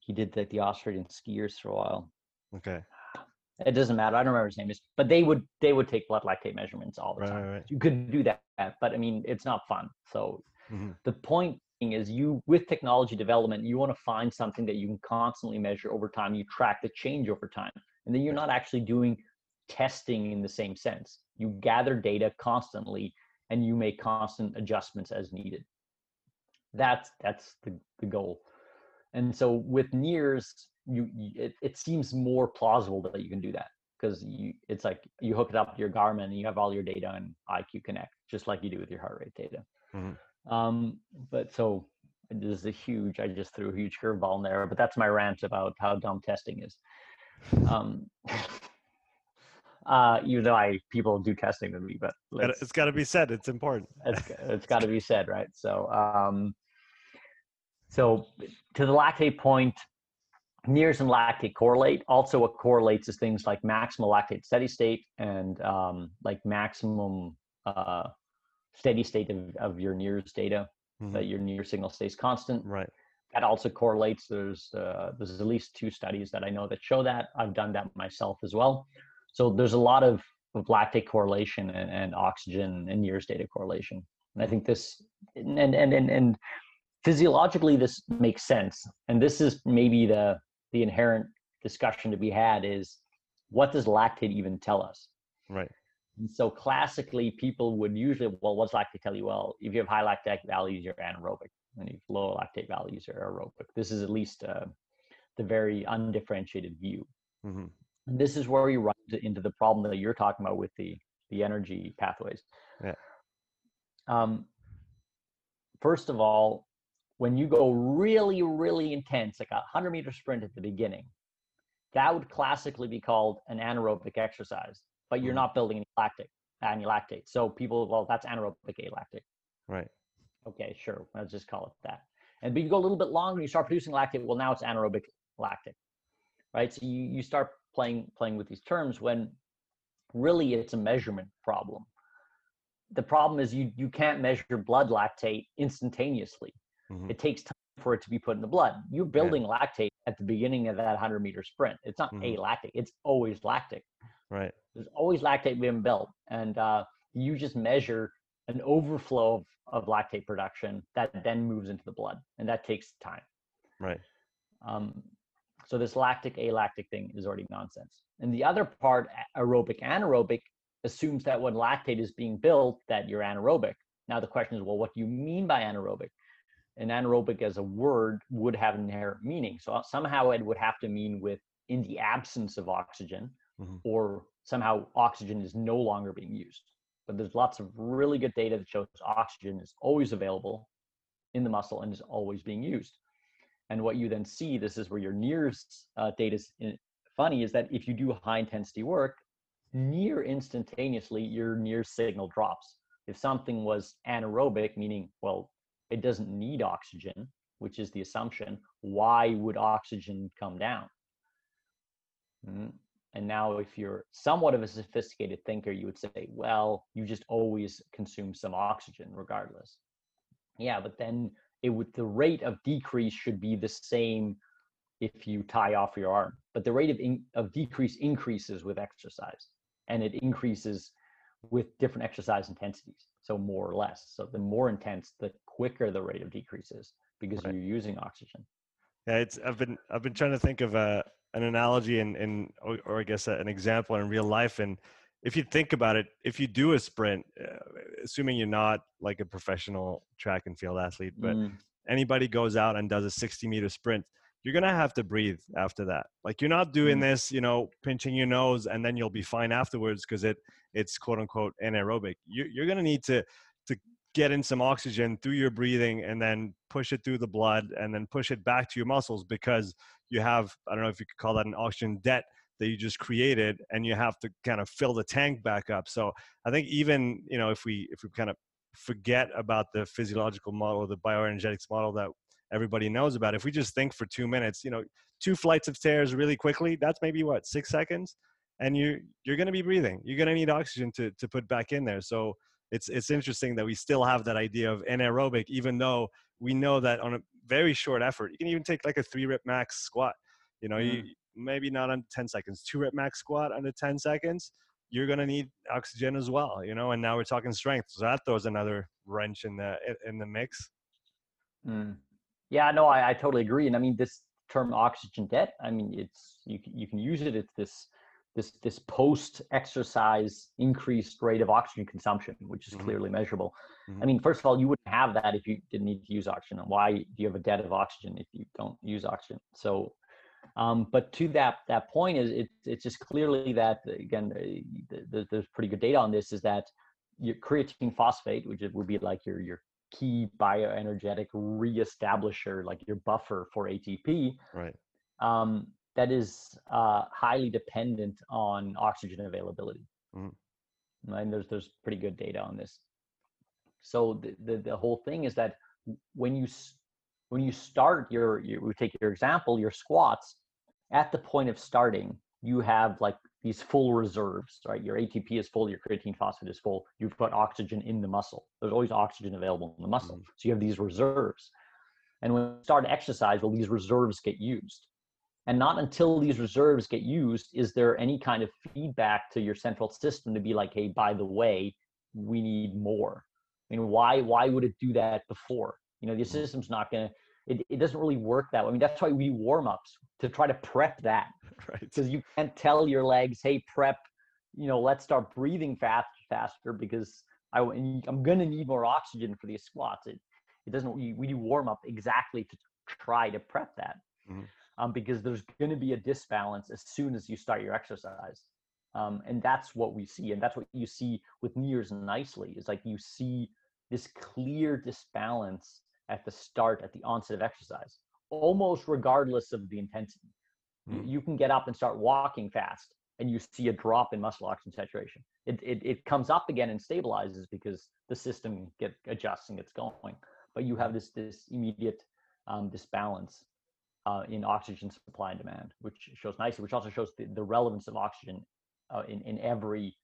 he did the, the Austrian skiers for a while. Okay. It doesn't matter. I don't remember his name. Is, but they would they would take blood lactate measurements all the right, time. Right. You could do that, but I mean, it's not fun. So mm-hmm. the point is you with technology development you want to find something that you can constantly measure over time you track the change over time and then you're not actually doing testing in the same sense you gather data constantly and you make constant adjustments as needed that's that's the, the goal and so with NIRS you, you it, it seems more plausible that you can do that because you it's like you hook it up to your garmin and you have all your data in iq connect just like you do with your heart rate data mm-hmm. Um, but so this is a huge, I just threw a huge curveball in there, but that's my rant about how dumb testing is. Um, uh, even though I people do testing with me, but it's got to be said. It's important. it's, it's got to be said, right? So, um, so to the lactate point, NIRS and lactate correlate. Also, what correlates is things like maximal lactate steady state and um, like maximum uh, steady state of, of your NIRS data, mm-hmm. that your NIRS signal stays constant. Right. That also correlates. There's uh, there's at least two studies that I know that show that. I've done that myself as well. So there's a lot of, of lactate correlation and, and oxygen and NIRS data correlation. And I think this and and and and physiologically this makes sense. And this is maybe the the inherent discussion to be had is what does lactate even tell us? Right. And so classically, people would usually, well, what's lactate tell you? Well, if you have high lactate values, you're anaerobic, and if you have low lactate values, you're aerobic. This is at least uh, the very undifferentiated view. Mm-hmm. And this is where you run into the problem that you're talking about with the the energy pathways. Yeah. Um, first of all, when you go really, really intense, like a 100 meter sprint at the beginning, that would classically be called an anaerobic exercise but you're mm-hmm. not building any lactic, any lactate. So people, well, that's anaerobic alactic. Right. Okay, sure. Let's just call it that. And but you go a little bit longer, you start producing lactate. Well, now it's anaerobic lactic, right? So you you start playing playing with these terms when really it's a measurement problem. The problem is you you can't measure blood lactate instantaneously. Mm-hmm. It takes time for it to be put in the blood. You're building yeah. lactate at the beginning of that 100 meter sprint. It's not mm-hmm. alactic. It's always lactic. Right. There's always lactate being built, and uh, you just measure an overflow of, of lactate production that then moves into the blood, and that takes time. Right. Um, so this lactic alactic thing is already nonsense. And the other part, aerobic anaerobic, assumes that when lactate is being built, that you're anaerobic. Now the question is, well, what do you mean by anaerobic? And anaerobic as a word would have an inherent meaning. So somehow it would have to mean with in the absence of oxygen, mm-hmm. or somehow oxygen is no longer being used. But there's lots of really good data that shows oxygen is always available in the muscle and is always being used. And what you then see, this is where your NIRS uh, data is funny, is that if you do high intensity work, near instantaneously, your NIRS signal drops. If something was anaerobic, meaning, well, it doesn't need oxygen, which is the assumption, why would oxygen come down? Mm-hmm. And now, if you're somewhat of a sophisticated thinker, you would say, well, you just always consume some oxygen regardless. Yeah, but then it would the rate of decrease should be the same if you tie off your arm. But the rate of in, of decrease increases with exercise, and it increases with different exercise intensities. So more or less. So the more intense, the quicker the rate of decrease is because right. you're using oxygen. Yeah, it's I've been I've been trying to think of a an analogy and in, or, or, I guess an example in real life. And if you think about it, if you do a sprint, uh, assuming you're not like a professional track and field athlete, but mm. anybody goes out and does a 60 meter sprint, you're gonna have to breathe after that. Like you're not doing mm. this, you know, pinching your nose and then you'll be fine afterwards because it it's quote unquote anaerobic. You, you're gonna need to to get in some oxygen through your breathing and then push it through the blood and then push it back to your muscles because you have i don't know if you could call that an oxygen debt that you just created and you have to kind of fill the tank back up so i think even you know if we if we kind of forget about the physiological model the bioenergetics model that everybody knows about if we just think for two minutes you know two flights of stairs really quickly that's maybe what six seconds and you you're going to be breathing you're going to need oxygen to to put back in there so it's it's interesting that we still have that idea of anaerobic even though we know that on a very short effort, you can even take like a three rep max squat. You know, mm. you maybe not on 10 seconds, two rep max squat under 10 seconds. You're gonna need oxygen as well, you know. And now we're talking strength, so that throws another wrench in the in the mix. Mm. Yeah, no, I, I totally agree. And I mean, this term oxygen debt, I mean, it's you can, you can use it. It's this this this post exercise increased rate of oxygen consumption, which is mm-hmm. clearly measurable. Mm-hmm. I mean, first of all, you wouldn't have that if you didn't need to use oxygen. and Why do you have a debt of oxygen if you don't use oxygen? So, um, but to that that point is it, it's just clearly that again, there's pretty good data on this. Is that your creatine phosphate, which would be like your your key bioenergetic reestablisher, like your buffer for ATP, right? Um, that is uh, highly dependent on oxygen availability. Mm-hmm. And there's there's pretty good data on this. So the, the, the whole thing is that when you when you start your, we take your example your squats at the point of starting you have like these full reserves right your atp is full your creatine phosphate is full you've got oxygen in the muscle there's always oxygen available in the muscle mm-hmm. so you have these reserves and when you start exercise well these reserves get used and not until these reserves get used is there any kind of feedback to your central system to be like, hey, by the way, we need more. I mean, why why would it do that before? You know, the mm-hmm. system's not gonna. It, it doesn't really work that way. I mean, that's why we warm ups to try to prep that. Right. Because you can't tell your legs, hey, prep. You know, let's start breathing fast faster because I, I'm gonna need more oxygen for these squats. It it doesn't. We, we do warm up exactly to try to prep that. Mm-hmm um, because there's going to be a disbalance as soon as you start your exercise. Um, and that's what we see. And that's what you see with NIRS nicely is like you see this clear disbalance at the start, at the onset of exercise, almost regardless of the intensity. Mm. You can get up and start walking fast and you see a drop in muscle oxygen saturation. It, it, it comes up again and stabilizes because the system get adjusts and gets going. But you have this, this immediate um, disbalance uh, in oxygen supply and demand, which shows nicely, which also shows the, the relevance of oxygen uh, in, in every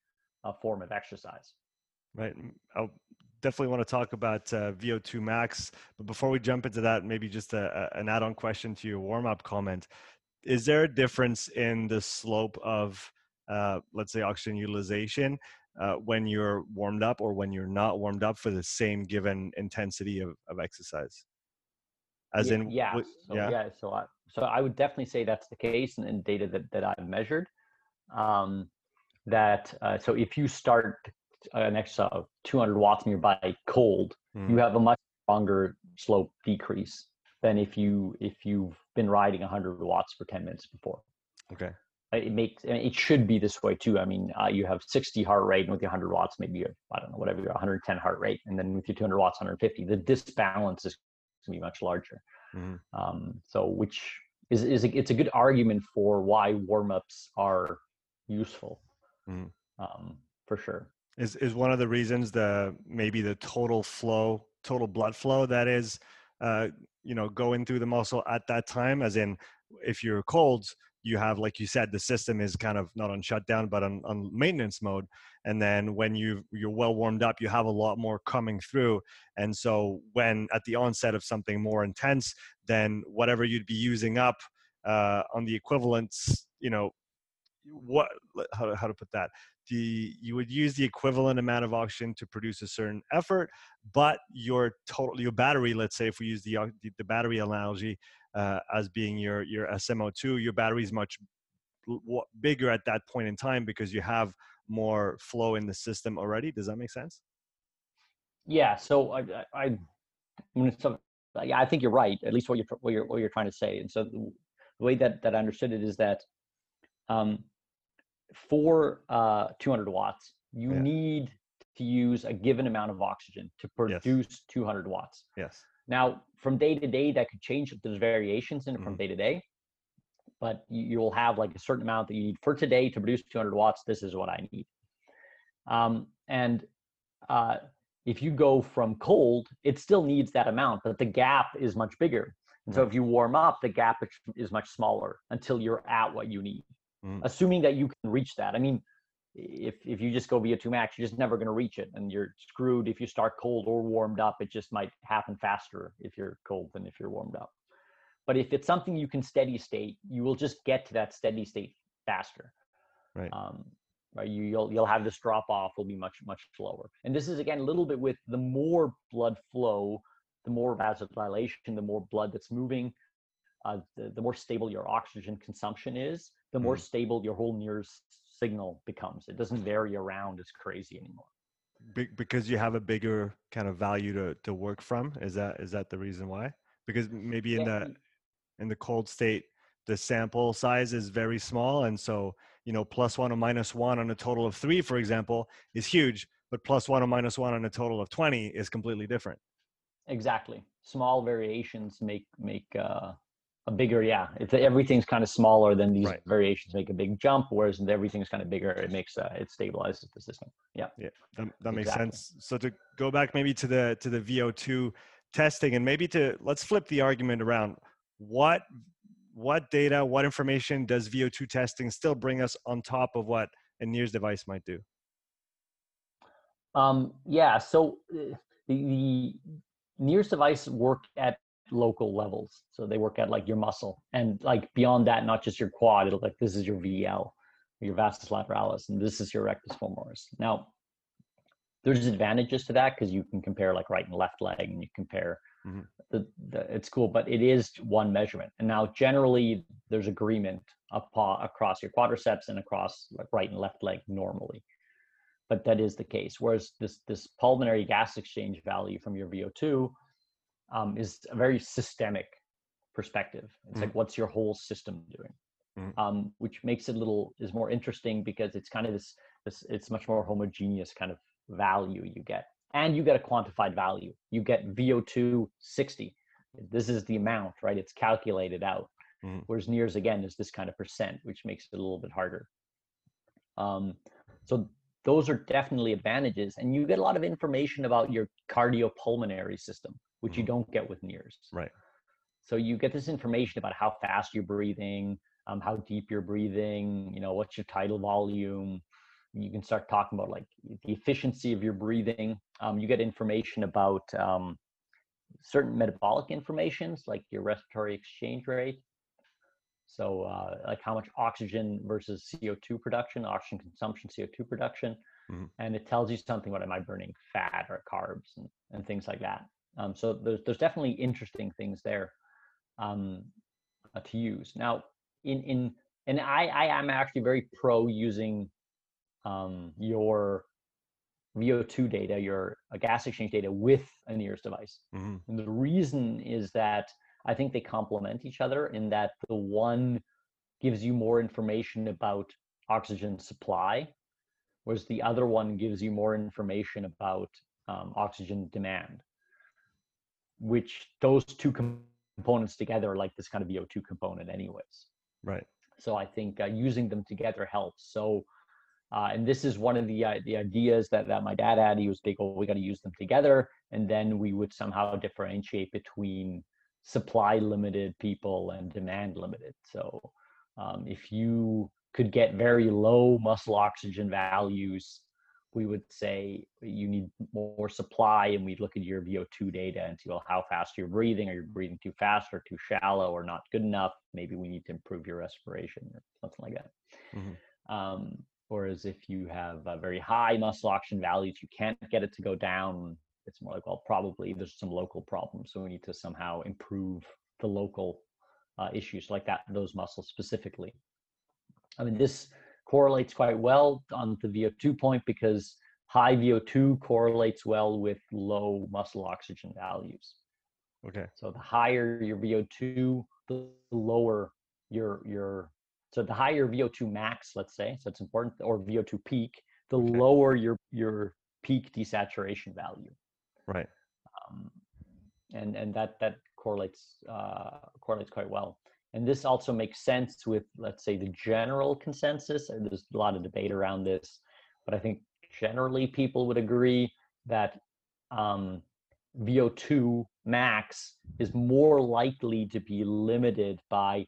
uh, form of exercise. Right. I definitely want to talk about uh, VO2 max. But before we jump into that, maybe just a, a, an add on question to your warm up comment. Is there a difference in the slope of, uh, let's say, oxygen utilization uh, when you're warmed up or when you're not warmed up for the same given intensity of, of exercise? as yeah, in yeah so, yeah. yeah so I, so I would definitely say that's the case in, in data that, that I've measured um, that uh, so if you start an of 200 watts nearby cold mm. you have a much stronger slope decrease than if you if you've been riding 100 watts for 10 minutes before okay it makes it should be this way too i mean uh, you have 60 heart rate and with your 100 watts maybe you i don't know whatever your 110 heart rate and then with your 200 watts 150 the disbalance is going to be much larger. Mm-hmm. Um, so which is is a, it's a good argument for why warm-ups are useful mm-hmm. um, for sure. Is is one of the reasons the maybe the total flow, total blood flow that is, uh, you know, going through the muscle at that time, as in if you're cold, you have like you said the system is kind of not on shutdown but on, on maintenance mode. And then when you you're well warmed up you have a lot more coming through. And so when at the onset of something more intense then whatever you'd be using up uh, on the equivalents you know what how how to put that the you would use the equivalent amount of oxygen to produce a certain effort but your total your battery let's say if we use the the, battery analogy uh, as being your your SMO2, your battery is much bigger at that point in time because you have more flow in the system already. Does that make sense? Yeah. So I, I, I, so, yeah, I think you're right. At least what you're what you're what you're trying to say. And so the way that that I understood it is that um, for uh, 200 watts, you yeah. need to use a given amount of oxygen to produce yes. 200 watts. Yes. Now, from day to day, that could change. There's variations in it mm-hmm. from day to day, but you, will have like a certain amount that you need for today to produce 200 watts. This is what I need. Um, and uh, if you go from cold, it still needs that amount, but the gap is much bigger. And so if you warm up, the gap is much smaller until you're at what you need, mm. assuming that you can reach that. I mean, if if you just go VO2 max, you're just never going to reach it, and you're screwed if you start cold or warmed up. It just might happen faster if you're cold than if you're warmed up. But if it's something you can steady state, you will just get to that steady state faster. Right. Um, right. You, you'll you'll have this drop off will be much much slower. And this is again a little bit with the more blood flow, the more vasodilation, the more blood that's moving, uh, the, the more stable your oxygen consumption is, the more mm. stable your whole NIRS signal becomes. It doesn't vary around as crazy anymore. Be- because you have a bigger kind of value to, to work from. Is that is that the reason why? Because maybe in yeah. the in the cold state, the sample size is very small, and so you know plus one or minus one on a total of three, for example, is huge. But plus one or minus one on a total of twenty is completely different. Exactly. Small variations make make uh, a bigger yeah it's everything's kind of smaller then these right. variations make a big jump whereas everything's kind of bigger it makes uh, it stabilizes the system. Yeah. Yeah that, that makes exactly. sense. So to go back maybe to the to the vo2 testing and maybe to let's flip the argument around. What what data what information does vo2 testing still bring us on top of what a NIRS device might do? Um yeah so uh, the, the NIRS device work at local levels. So they work at like your muscle and like beyond that, not just your quad, it'll like this is your VL, your vastus lateralis, and this is your rectus femoris. Now, there's advantages to that because you can compare like right and left leg and you compare mm-hmm. the, the, it's cool, but it is one measurement. And now generally there's agreement across your quadriceps and across like right and left leg normally. But that is the case. Whereas this this pulmonary gas exchange value from your VO2 um, is a very systemic perspective. It's mm like, what's your whole system doing? mm Um, which makes it a little is more interesting because it's kind of this, this it's much more homogeneous kind of value you get, and you get a quantified value. You get VO2 60. This is the amount, right? It's calculated out. mm Whereas NIRS again is this kind of percent, which makes it a little bit harder. Um, so those are definitely advantages, and you get a lot of information about your cardiopulmonary system which you mm-hmm. don't get with NIRS. Right. So you get this information about how fast you're breathing, um, how deep you're breathing, you know, what's your tidal volume. You can start talking about like the efficiency of your breathing. Um, you get information about um, certain metabolic informations like your respiratory exchange rate. So uh, like how much oxygen versus CO2 production, oxygen consumption, CO2 production. Mm-hmm. And it tells you something about am I burning fat or carbs and, and things like that. Um, so there's there's definitely interesting things there um, uh, to use. Now, in in and I I am actually very pro using um, your VO2 data, your uh, gas exchange data with a NIRS device. Mm-hmm. And the reason is that I think they complement each other in that the one gives you more information about oxygen supply, whereas the other one gives you more information about um, oxygen demand which those two components together like this kind of VO2 component anyways. Right. So I think uh, using them together helps. So, uh, and this is one of the uh, the ideas that, that my dad had. He was big, oh, we got to use them together, and then we would somehow differentiate between supply limited people and demand limited. So, um, if you could get very low muscle oxygen values we would say you need more supply and we'd look at your VO2 data and see, well, how fast you're breathing. Are you breathing too fast or too shallow or not good enough? Maybe we need to improve your respiration or something like that. Mm-hmm. Um, whereas if you have a very high muscle oxygen values, you can't get it to go down. It's more like, well, probably there's some local problems. So we need to somehow improve the local uh, issues like that, those muscles specifically. I mean, this correlates quite well on the VO2 point because high VO2 correlates well with low muscle oxygen values. Okay. So the higher your VO2, the lower your your so the higher VO2 max, let's say, so it's important, or VO2 peak, the okay. lower your your peak desaturation value. Right. Um, and and that that correlates uh, correlates quite well. And this also makes sense with, let's say, the general consensus. There's a lot of debate around this, but I think generally people would agree that um, VO2 max is more likely to be limited by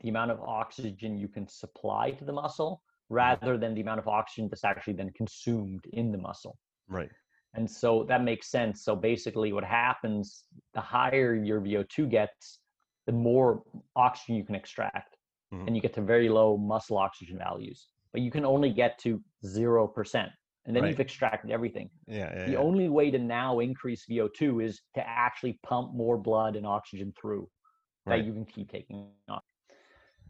the amount of oxygen you can supply to the muscle rather than the amount of oxygen that's actually then consumed in the muscle. Right. And so that makes sense. So basically, what happens the higher your VO2 gets, the more oxygen you can extract mm-hmm. and you get to very low muscle oxygen values but you can only get to 0% and then Right. you've extracted everything. Yeah, yeah, the yeah. only way to now increase VO2 is to actually pump more blood and oxygen through Right. that you can keep taking on.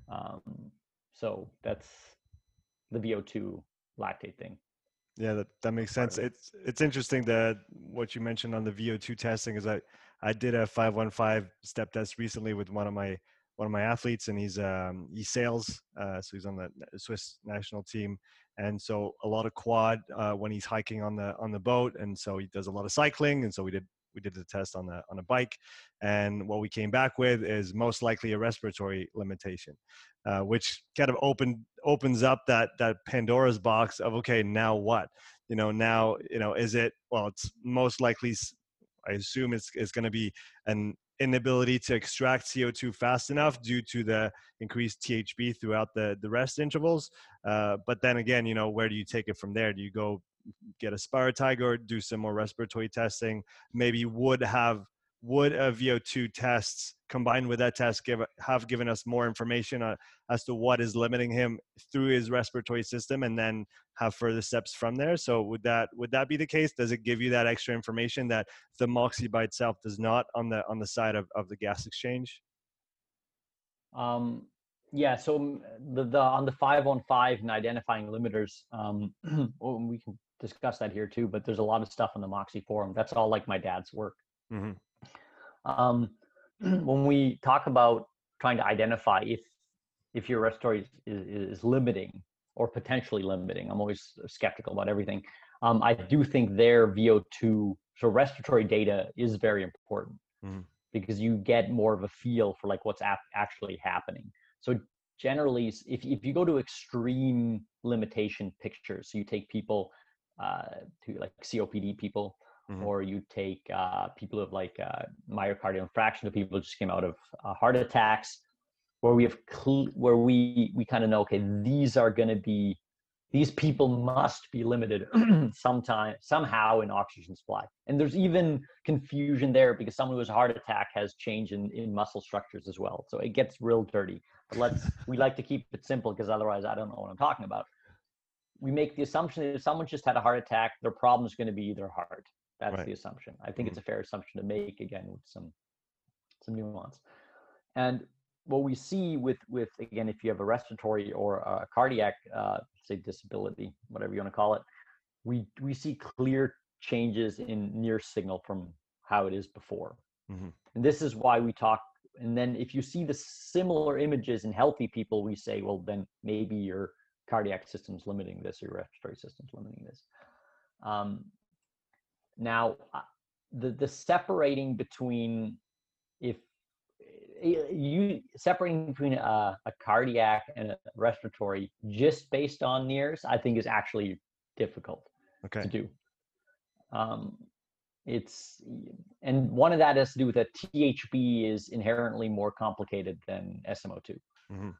Um, so that's the VO2 lactate thing. Yeah, that, that makes sense. It's it's interesting that what you mentioned on the VO2 testing is I I did a 515 step test recently with one of my one of my athletes and he's um he sails uh so he's on the Swiss national team and so a lot of quad uh when he's hiking on the on the boat and so he does a lot of cycling and so we did we did the test on the on a bike and what we came back with is most likely a respiratory limitation uh, which kind of opened opens up that that Pandora's box of okay, now what? You know, now you know, is it? Well, it's most likely. I assume it's it's going to be an inability to extract CO2 fast enough due to the increased THB throughout the the rest intervals. Uh, but then again, you know, where do you take it from there? Do you go get a SpiroTiger, do some more respiratory testing? Maybe would have would a VO2 test combined with that test give have given us more information on as to what is limiting him through his respiratory system and then have further steps from there so would that would that be the case does it give you that extra information that the Moxy by itself does not on the on the side of, of the gas exchange Um, yeah, so mm, the, the on the five on five and identifying limiters, um, well, we can discuss that here too. But there's a lot of stuff on the Moxy forum. That's all like my dad's work. mm-hmm. Um, when we talk about trying to identify if if your respiratory is, is, is limiting or potentially limiting, I'm always skeptical about everything. Um, I do think their VO2, so respiratory data is very important Mhm. because you get more of a feel for like what's ap- actually happening. So generally, if if you go to extreme limitation pictures, so you take people uh, to like COPD people, Mhm. or you take uh, people who have like uh, myocardial infarction, the people who just came out of uh, heart attacks, where we have cl- where we we kind of know okay these are going to be these people must be limited sometime somehow in oxygen supply. And there's even confusion there because someone who has a heart attack has change in, in muscle structures as well. So it gets real dirty. But let's we like to keep it simple because otherwise i don't know what i'm talking about. We make the assumption that if someone just had a heart attack their problem is going to be their heart that's Right. the assumption. I think it's a fair assumption to make again with some some nuance. And what we see with with again if you have a respiratory or a cardiac uh, say disability whatever you want to call it we we see clear changes in NIRS signal from how it is before. Mhm. and this is why we talk and then if you see the similar images in healthy people we say well then maybe your cardiac system's limiting this or your respiratory system's limiting this. Um, now uh, the the separating between if you separating between a, a cardiac and a respiratory just based on NIRS i think is actually difficult okay. to do. Um, it's and one of that has to do with that thb is inherently more complicated than smo2 Mhm.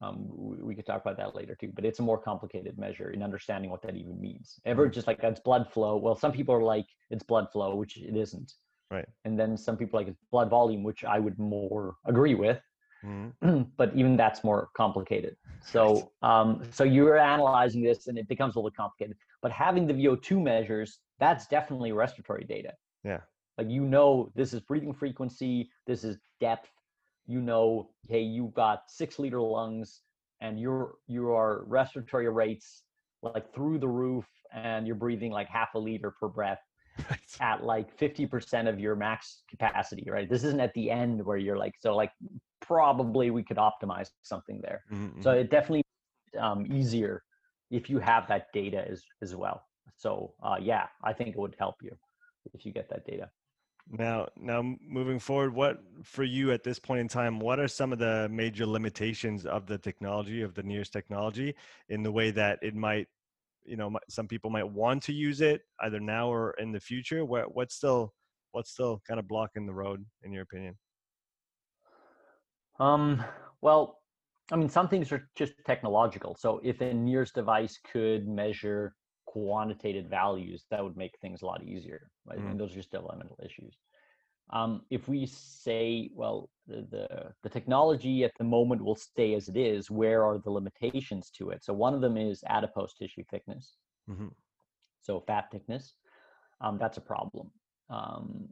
Um, we, we could talk about that later too but it's a more complicated measure in understanding what that even means ever just like it's blood flow well some people are like it's blood flow which it isn't Right. and then some people like it's blood volume which i would more agree with Mhm. but even that's more complicated. So, um, so you're analyzing this, and it becomes a little complicated. But having the VO2 measures, that's definitely respiratory data. Yeah. Like you know, this is breathing frequency, this is depth. You know, hey, you've got six liter lungs, and your your respiratory rates like through the roof, and you're breathing like half a liter per breath right. at like 50% of your max capacity, right? This isn't at the end where you're like, so like probably we could optimize something there. Mhm, So mhm. it definitely um, easier if you have that data as as well. So uh, yeah, I think it would help you if you get that data. Now, now moving forward, what for you at this point in time? What are some of the major limitations of the technology of the NIRS technology in the way that it might, you know, some people might want to use it either now or in the future? What what's still what's still kind of blocking the road in your opinion? Um, well, I mean, some things are just technological. So if a NIRS device could measure quantitative values, that would make things a lot easier. Right? Mhm. And those are just developmental issues. Um, if we say, well, the, the the technology at the moment will stay as it is, where are the limitations to it? So one of them is adipose tissue thickness. Mhm. so fat thickness, um, that's a problem. Um,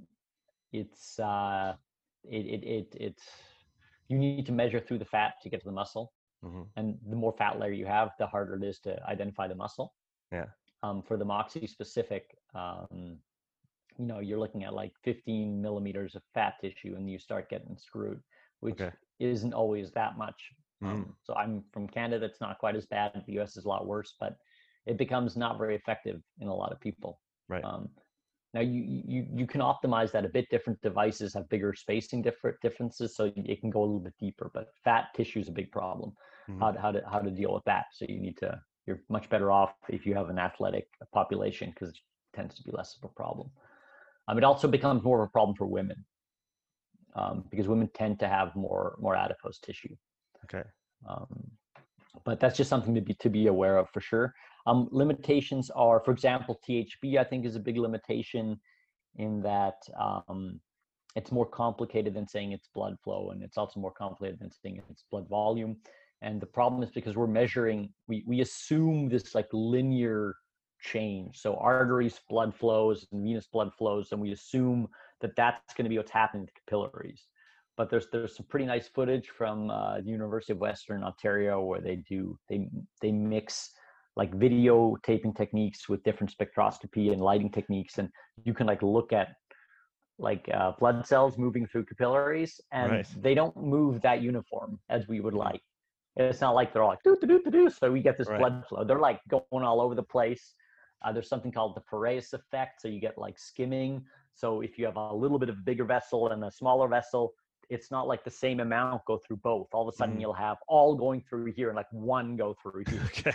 it's uh, it, it it it's you need to measure through the fat to get to the muscle, mm-hmm. and the more fat layer you have, the harder it is to identify the muscle. Yeah. Um, for the Moxy specific, um, you know, you're looking at like 15 millimeters of fat tissue, and you start getting screwed, which okay. isn't always that much. Mm. Um, so I'm from Canada; it's not quite as bad. The U.S. is a lot worse, but it becomes not very effective in a lot of people. Right. Um, now you, you you can optimize that a bit. Different devices have bigger spacing different differences, so it can go a little bit deeper. But fat tissue is a big problem. Mm-hmm. How to, how to how to deal with that? So you need to. You're much better off if you have an athletic population because it tends to be less of a problem. Um, it also becomes more of a problem for women um, because women tend to have more more adipose tissue. Okay. Um, but that's just something to be to be aware of for sure. Um, limitations are, for example, THB. I think is a big limitation in that um, it's more complicated than saying it's blood flow, and it's also more complicated than saying it's blood volume. And the problem is because we're measuring, we we assume this like linear change. So arteries, blood flows, and venous blood flows, and we assume that that's going to be what's happening to capillaries. But there's there's some pretty nice footage from uh, the University of Western Ontario where they do they they mix like video taping techniques with different spectroscopy and lighting techniques, and you can like look at like uh, blood cells moving through capillaries, and right. they don't move that uniform as we would like. It's not like they're all like do do do do. So we get this right. blood flow. They're like going all over the place. Uh, there's something called the Fåhræus effect. So you get like skimming. So if you have a little bit of a bigger vessel and a smaller vessel, it's not like the same amount go through both. All of a sudden mm. you'll have all going through here and like one go through here. okay.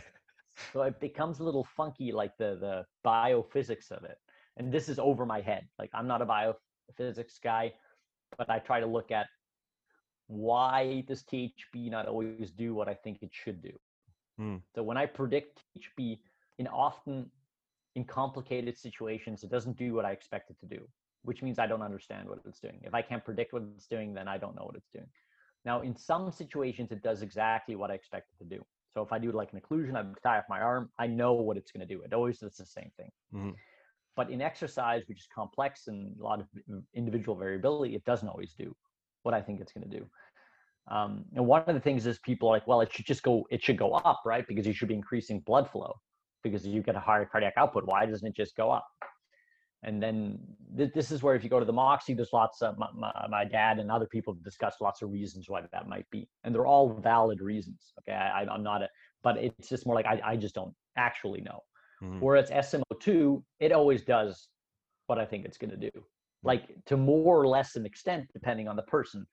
So it becomes a little funky, like the the biophysics of it. And this is over my head. Like I'm not a biophysics guy, but I try to look at why does THB not always do what I think it should do. Mm. So when I predict THB, in often in complicated situations, it doesn't do what I expect it to do, which means I don't understand what it's doing. If I can't predict what it's doing, then I don't know what it's doing. Now, in some situations, it does exactly what I expect it to do. So if I do like an occlusion, I tie off my arm, I know what it's going to do. It always does the same thing. Mm-hmm. But in exercise, which is complex and a lot of individual variability, it doesn't always do what I think it's going to do. Um, and one of the things is people are like, well, it should just go, it should go up, right? Because you should be increasing blood flow because you get a higher cardiac output. Why doesn't it just go up? And then th- this is where if you go to the Moxy, there's lots of my, my, my, dad and other people have discussed lots of reasons why that might be, and they're all valid reasons. Okay, I, am not a, but it's just more like I, I just don't actually know. Mm-hmm. Whereas SMO2, it always does what I think it's going to do, like to more or less an extent, depending on the person.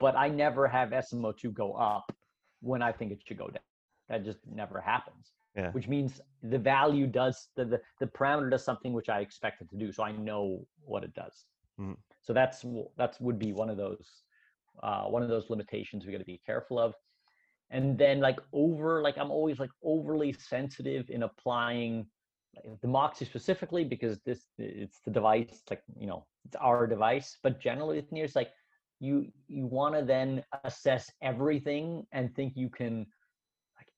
But I never have SMO2 go up when I think it should go down. That just never happens yeah. which means the value does the, the, the parameter does something which I expect it to do. So I know what it does. Mm. So that's that's would be one of those uh, one of those limitations we got to be careful of. And then like over like I'm always like overly sensitive in applying the Moxy specifically because this it's the device like you know it's our device. But generally with NIRS like you you want to then assess everything and think you can like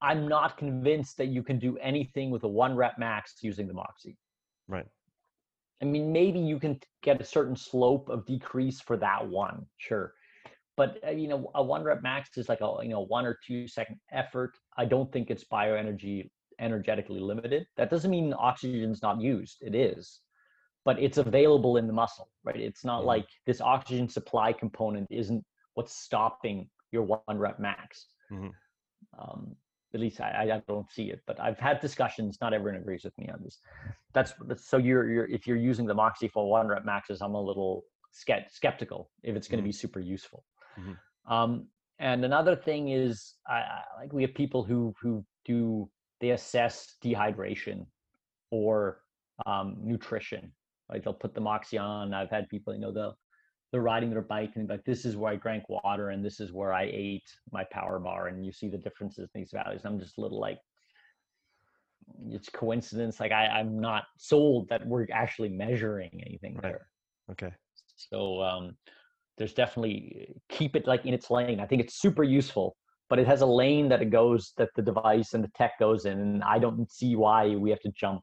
I'm not convinced that you can do anything with a one rep max using the Moxy Right. I mean, maybe you can get a certain slope of decrease for that one, sure. But uh, you know, a one rep max is like a you know one or two second effort. I don't think it's bioenergy energetically limited. That doesn't mean oxygen's not used. It is, but it's available in the muscle, right? It's not mm-hmm. like this oxygen supply component isn't what's stopping your one rep max. Mm-hmm. Um, at least I, I don't see it, but I've had discussions. Not everyone agrees with me on this. That's, so you're, you're if you're using the Moxy for one rep maxes, I'm a little skeptical if it's going to mm-hmm. be super useful. Mm-hmm. Um, and another thing is, I, I, like we have people who who do they assess dehydration or um, nutrition. Like they'll put the Moxy on. I've had people, you know, they'll they're riding their bike and like this is where I drank water and this is where I ate my power bar and you see the differences in these values. I'm just a little like it's coincidence. Like I, I'm not sold that we're actually measuring anything right. there. Okay. So um there's definitely keep it like in its lane. I think it's super useful, but it has a lane that it goes that the device and the tech goes in, and I don't see why we have to jump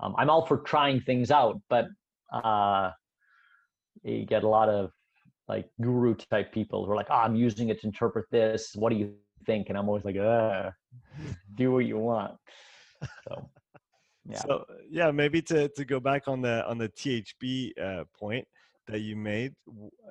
um, I'm all for trying things out, but uh, you get a lot of like guru type people who are like, oh, I'm using it to interpret this. What do you think? And I'm always like, uh, do what you want. So, yeah. So yeah, maybe to, to go back on the on the THB uh, point that you made.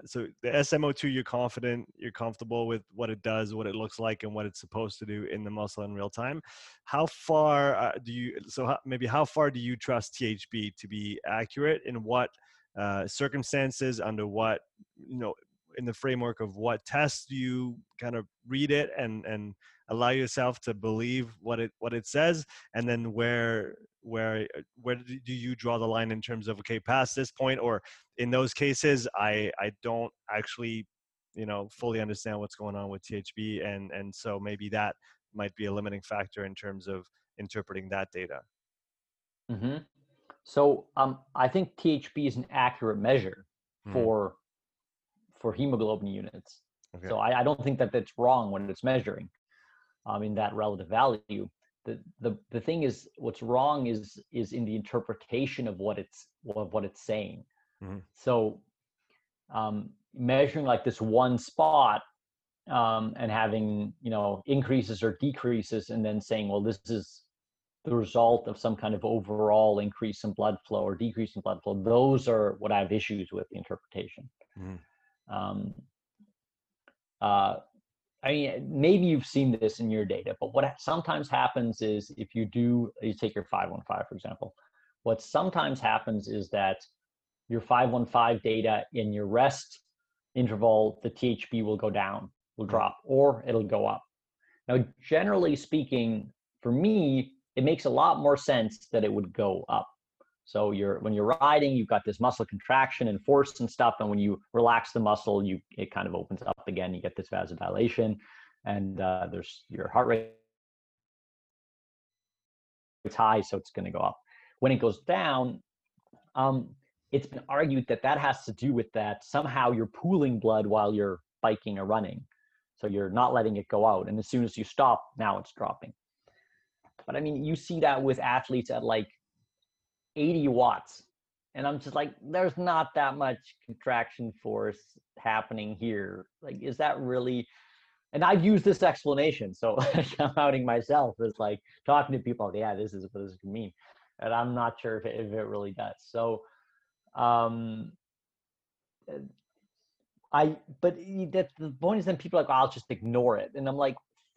So the SMO2, you're confident, you're comfortable with what it does, what it looks like, and what it's supposed to do in the muscle in real time. How far uh, do you? So how, maybe how far do you trust THB to be accurate? In what uh, circumstances? Under what you know? In the framework of what tests do you kind of read it and and allow yourself to believe what it what it says, and then where where uh, where do you draw the line in terms of okay past this point or in those cases i i don't actually you know fully understand what's going on with thb and and so maybe that might be a limiting factor in terms of interpreting that data mm-hmm. so um, i think thb is an accurate measure mm-hmm. for for hemoglobin units okay. so I, I don't think that that's wrong when it's measuring um, in that relative value the, the the thing is what's wrong is is in the interpretation of what it's of what it's saying mm-hmm. so um, measuring like this one spot um, and having you know increases or decreases and then saying well this is the result of some kind of overall increase in blood flow or decrease in blood flow those are what i have issues with the interpretation mm-hmm. um, uh, I mean, maybe you've seen this in your data, but what sometimes happens is if you do, you take your 515, for example, what sometimes happens is that your 515 data in your rest interval, the THB will go down, will mm-hmm. drop, or it'll go up. Now, generally speaking, for me, it makes a lot more sense that it would go up. So you're when you're riding, you've got this muscle contraction and force and stuff, and when you relax the muscle, you it kind of opens up again. You get this vasodilation, and uh, there's your heart rate it's high, so it's going to go up. When it goes down, um, it's been argued that that has to do with that somehow you're pooling blood while you're biking or running, so you're not letting it go out, and as soon as you stop, now it's dropping. But I mean, you see that with athletes at like 80 watts. And I'm just like, there's not that much contraction force happening here. Like, is that really? And I've used this explanation. So I'm outing myself as like talking to people, yeah, this is what this could mean. And I'm not sure if it, if it really does. So, um, I, but that the point is then people are like, I'll just ignore it. And I'm like,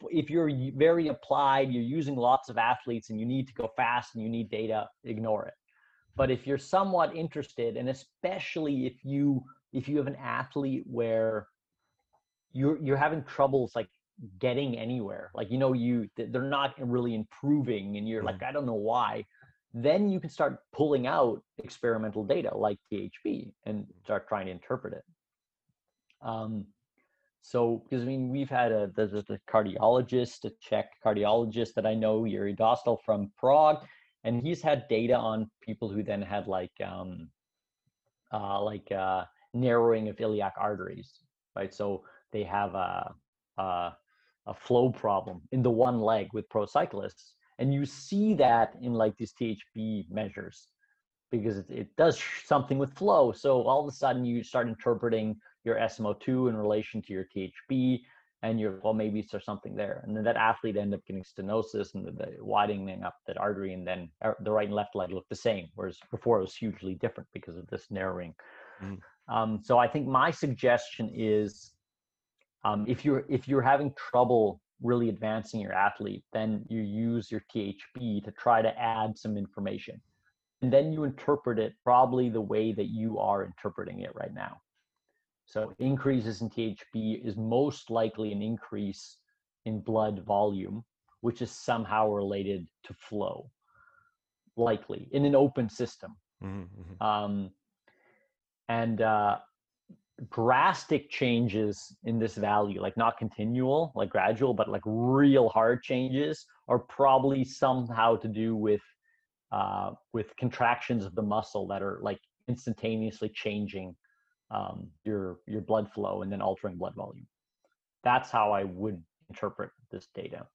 if you're very applied, you're using lots of athletes and you need to go fast and you need data, ignore it but if you're somewhat interested and especially if you if you have an athlete where you're you're having troubles like getting anywhere like you know you they're not really improving and you're like i don't know why then you can start pulling out experimental data like thb and start trying to interpret it. Um so because i mean we've had a there's a cardiologist a czech cardiologist that i know yuri dostal from prague and he's had data on people who then had like um uh like uh narrowing of iliac arteries right? So they have a a, a flow problem in the one leg with pro cyclists and you see that in like these thb measures because it, it does something with flow. So all of a sudden you start interpreting your smo2 in relation to your thb and you're well maybe there's something there and then that athlete ended up getting stenosis and the, the widening up that artery and then er, the right and left leg looked the same whereas before it was hugely different because of this narrowing. Mm. um, so i think my suggestion is um, if you're if you're having trouble really advancing your athlete then you use your thb to try to add some information. And then you interpret it probably the way that you are interpreting it right now so increases in THB is most likely an increase in blood volume, which is somehow related to flow, likely in an open system. Mm-hmm. mm-hmm. Um, and uh, drastic changes in this value, like not continual, like gradual, but like real hard changes, are probably somehow to do with uh, with contractions of the muscle that are like instantaneously changing um, your your blood flow and then altering blood volume. That's how I would interpret this data.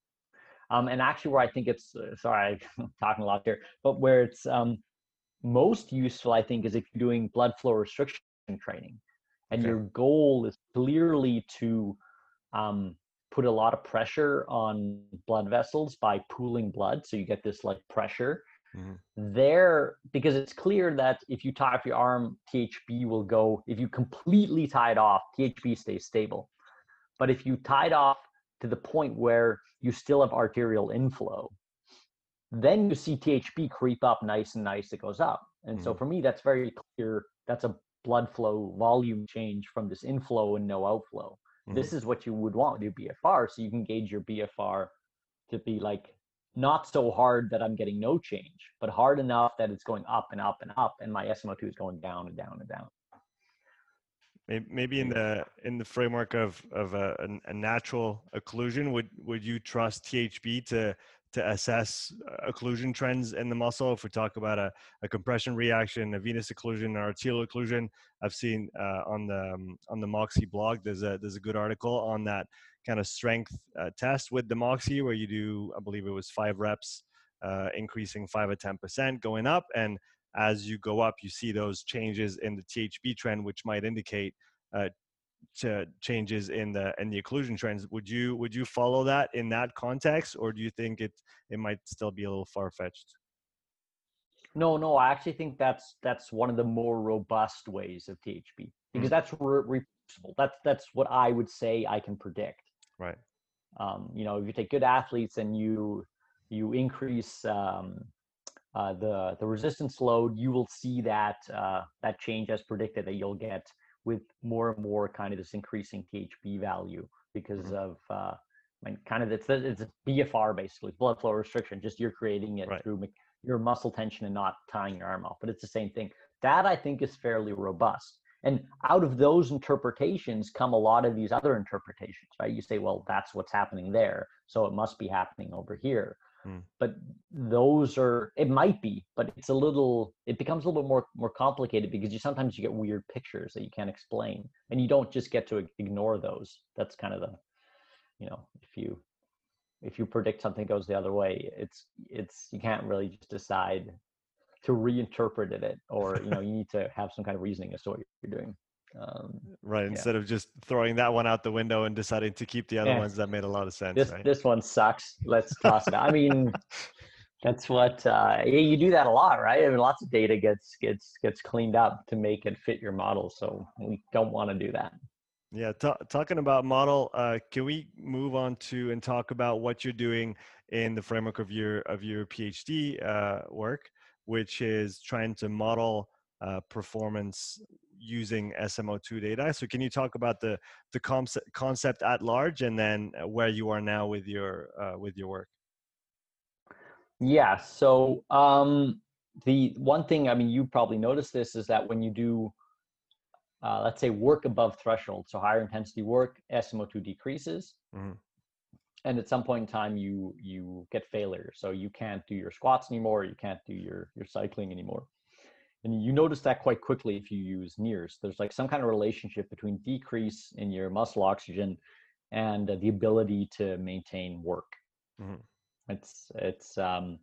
Um, and actually, where I think it's uh, sorry, I'm talking a lot here, but where it's um, most useful, I think, is if you're doing blood flow restriction training, and okay. your goal is clearly to um, put a lot of pressure on blood vessels by pooling blood, so you get this like pressure. Mm-hmm. There, because it's clear that if you tie off your arm, THB will go. If you completely tie it off, THB stays stable. But if you tie it off to the point where you still have arterial inflow, then you see THB creep up nice and nice, it goes up. And mm-hmm. so for me, that's very clear. That's a blood flow volume change from this inflow and no outflow. Mm-hmm. This is what you would want with your BFR. So you can gauge your BFR to be like not so hard that I'm getting no change, but hard enough that it's going up and up and up, and my SMO2 is going down and down and down. Maybe in the in the framework of of a, a, natural occlusion would would you trust thb to to assess occlusion trends in the muscle? If we talk about a, a compression reaction a venous occlusion or arterial occlusion i've seen uh, on the um, on the moxy blog there's a there's a good article on that kind of strength uh, test with the moxy where you do i believe it was five reps uh, increasing five or ten percent going up and as you go up, you see those changes in the THB trend, which might indicate uh, to changes in the in the occlusion trends. Would you would you follow that in that context, or do you think it it might still be a little far fetched? No, no, I actually think that's that's one of the more robust ways of THB because mm. that's re- reproducible. That's that's what I would say I can predict. Right. Um, you know, if you take good athletes and you you increase um, uh, the the resistance load, you will see that uh, that change as predicted. That you'll get with more and more kind of this increasing THB value because mm-hmm. of uh, I mean, kind of it's it's BFR basically blood flow restriction. Just you're creating it right. through your muscle tension and not tying your arm off. But it's the same thing. That I think is fairly robust. And out of those interpretations come a lot of these other interpretations, right? You say, well, that's what's happening there, so it must be happening over here. Mm. But those are it might be, but it's a little it becomes a little bit more more complicated because you sometimes you get weird pictures that you can't explain, and you don't just get to ignore those. That's kind of the you know if you if you predict something goes the other way, it's it's you can't really just decide to reinterpret it or you know you need to have some kind of reasoning as to what you're doing. Um, right. Yeah. Instead of just throwing that one out the window and deciding to keep the other yeah. ones, that made a lot of sense. This right? this one sucks. Let's toss it out. I mean, that's what uh, yeah, you do that a lot, right? I mean, lots of data gets gets gets cleaned up to make it fit your model. So we don't want to do that. Yeah, t- talking about model, uh, can we move on to and talk about what you're doing in the framework of your of your PhD uh, work, which is trying to model uh, performance using SMO2 data. So can you talk about the the concept concept at large and then uh, where you are now with your uh, with your work? Yeah. So um, the one thing I mean, you probably noticed this is that when you do, uh, let's say, work above threshold, so higher intensity work, SMO2 decreases. Mm-hmm. And at some point in time, you you get failure, so you can't do your squats anymore. You can't do your your cycling anymore and you notice that quite quickly if you use NIRS. There's like some kind of relationship between decrease in your muscle oxygen and the ability to maintain work. Mm-hmm. It's it's um,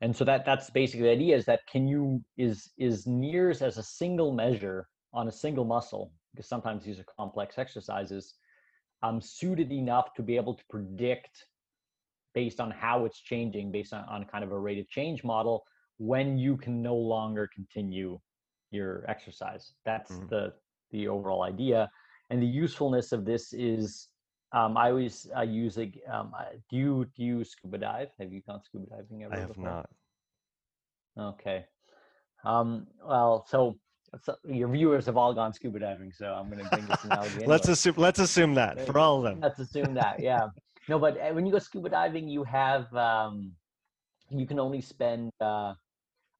and so that that's basically the idea is that can you is is NIRS as a single measure on a single muscle because sometimes these are complex exercises um, suited enough to be able to predict based on how it's changing based on, on kind of a rate of change model when you can no longer continue your exercise. That's mm-hmm. the the overall idea. And the usefulness of this is, um, I always uh, use a. Um, do you do you scuba dive? Have you gone scuba diving ever? I have before? not. Okay. Um, well, so, your viewers have all gone scuba diving, so I'm going to bring this analogy. Anyway. let's assume. Let's assume that for all of them. Let's assume that. Yeah. no, but uh, when you go scuba diving, you have um, you can only spend uh,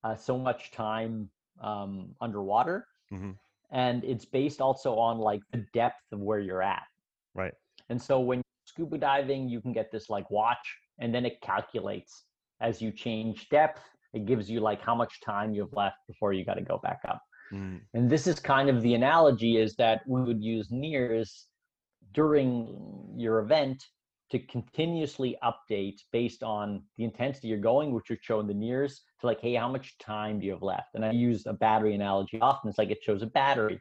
uh, so much time um, underwater, mm-hmm. and it's based also on like the depth of where you're at. Right. And so when scuba diving, you can get this like watch, and then it calculates as you change depth. It gives you like how much time you have left before you got to go back up. Mm. And this is kind of the analogy is that we would use NIRS during your event to continuously update based on the intensity you're going, which would show in the NIRS, to like, hey, how much time do you have left? And I use a battery analogy often. It's like it shows a battery.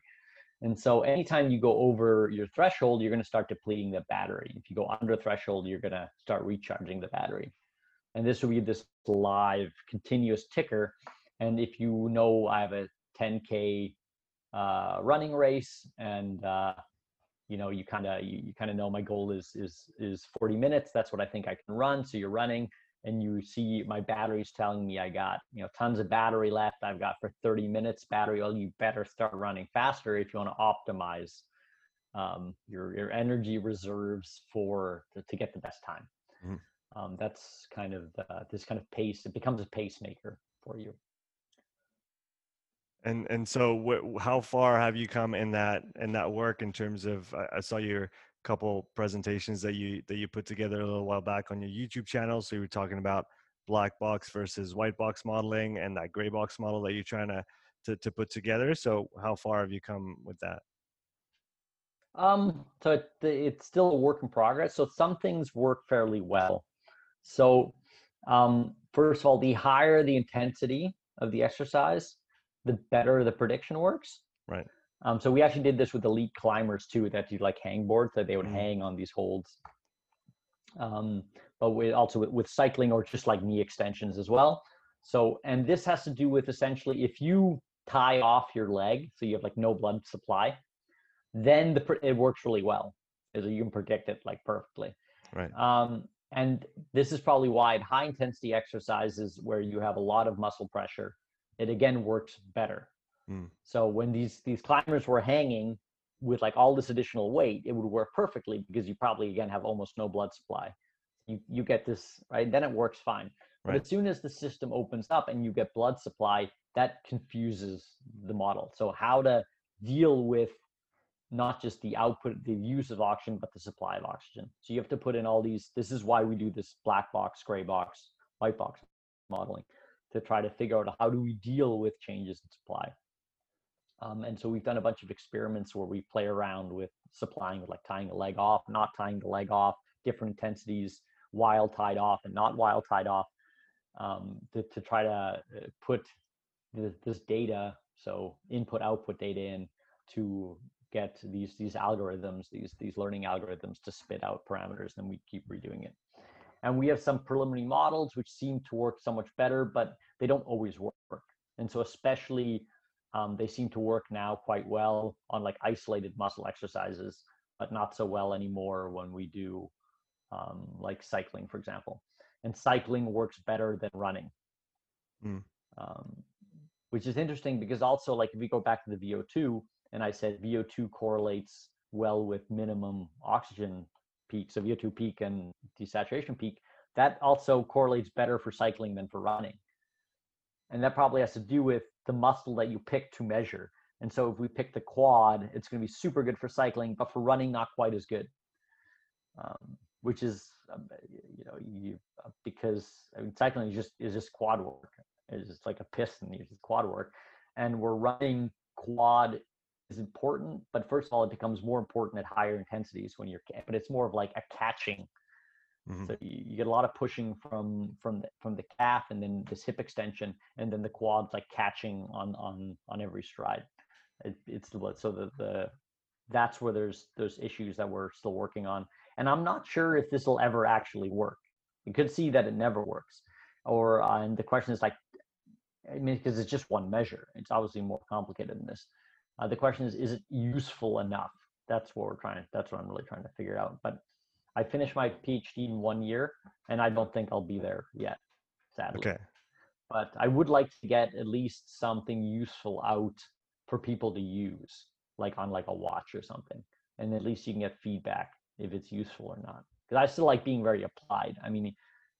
And so anytime you go over your threshold, you're going to start depleting the battery. If you go under threshold, you're going to start recharging the battery. And this will be this live continuous ticker. And if you know I have a 10K uh, running race and uh, you know you kind of you, you kind of know my goal is is is 40 minutes. That's what i think i can run. So you're running and you see my battery's telling me i got you know tons of battery left. I've got for 30 minutes battery. Well you better start running faster if you want to optimize um, your your energy reserves for to, to get the best time. Mm-hmm. um, that's kind of the, this kind of pace it becomes a pacemaker for you and and so, wh- how far have you come in that in that work in terms of? I, I saw your couple presentations that you that you put together a little while back on your YouTube channel. So you were talking about black box versus white box modeling and that gray box model that you're trying to to, to put together. So how far have you come with that? Um, so it, it's still a work in progress. So some things work fairly well. So um, first of all, the higher the intensity of the exercise, the better the prediction works. Right. Um, so we actually did this with elite climbers too, that do like hang boards that they would mm hang on these holds. Um, but we also with, with cycling or just like knee extensions as well. So, and this has to do with essentially if you tie off your leg, so you have like no blood supply, then the it works really well. Is you can predict it like perfectly. Right. Um, and this is probably why high intensity exercises where you have a lot of muscle pressure, it again works better. Mm. So when these these climbers were hanging with like all this additional weight, it would work perfectly because you probably again have almost no blood supply. You you get this right, then it works fine. Right. But as soon as the system opens up and you get blood supply, that confuses the model. So how to deal with not just the output, the use of oxygen, but the supply of oxygen. So you have to put in all these. This is why we do this black box, gray box, white box modeling to try to figure out how do we deal with changes in supply. Um, and so we've done a bunch of experiments where we play around with supplying like tying a leg off, not tying the leg off, different intensities, wild tied off and not wild tied off, um, to, to try to uh, put this data, so input output data in to get these these algorithms, these these learning algorithms to spit out parameters, and we keep redoing it. And we have some preliminary models which seem to work so much better, but they don't always work. And so especially um, they seem to work now quite well on like isolated muscle exercises, but not so well anymore when we do um, like cycling, for example. And cycling works better than running, mm. um, which is interesting because also like if we go back to the VO2, and I said VO2 correlates well with minimum oxygen peak, so VO2 peak and desaturation peak, that also correlates better for cycling than for running. And that probably has to do with the muscle that you pick to measure. And so if we pick the quad, it's going to be super good for cycling, but for running, not quite as good. Um, which is, um, you know, you uh, because I mean, cycling is just is just quad work. It's just like a piston. It's just quad work, and we're running quad is important, but first of all, it becomes more important at higher intensities when you're, but it's more of like a catching. Mm-hmm. So you, you, get a lot of pushing from from the, from the calf and then this hip extension, and then the quads like catching on on on every stride. It, it's so the the that's where there's those issues that we're still working on, and I'm not sure if this will ever actually work. You could see that it never works, or uh, and the question is like, I mean, because it's just one measure. It's obviously more complicated than this. Uh, the question is, is it useful enough? That's what we're trying that's what I'm really trying to figure out. But I finished my PhD in one year and I don't think I'll be there yet, sadly. Okay. But I would like to get at least something useful out for people to use, like on like a watch or something. And at least you can get feedback if it's useful or not. Because I still like being very applied. I mean,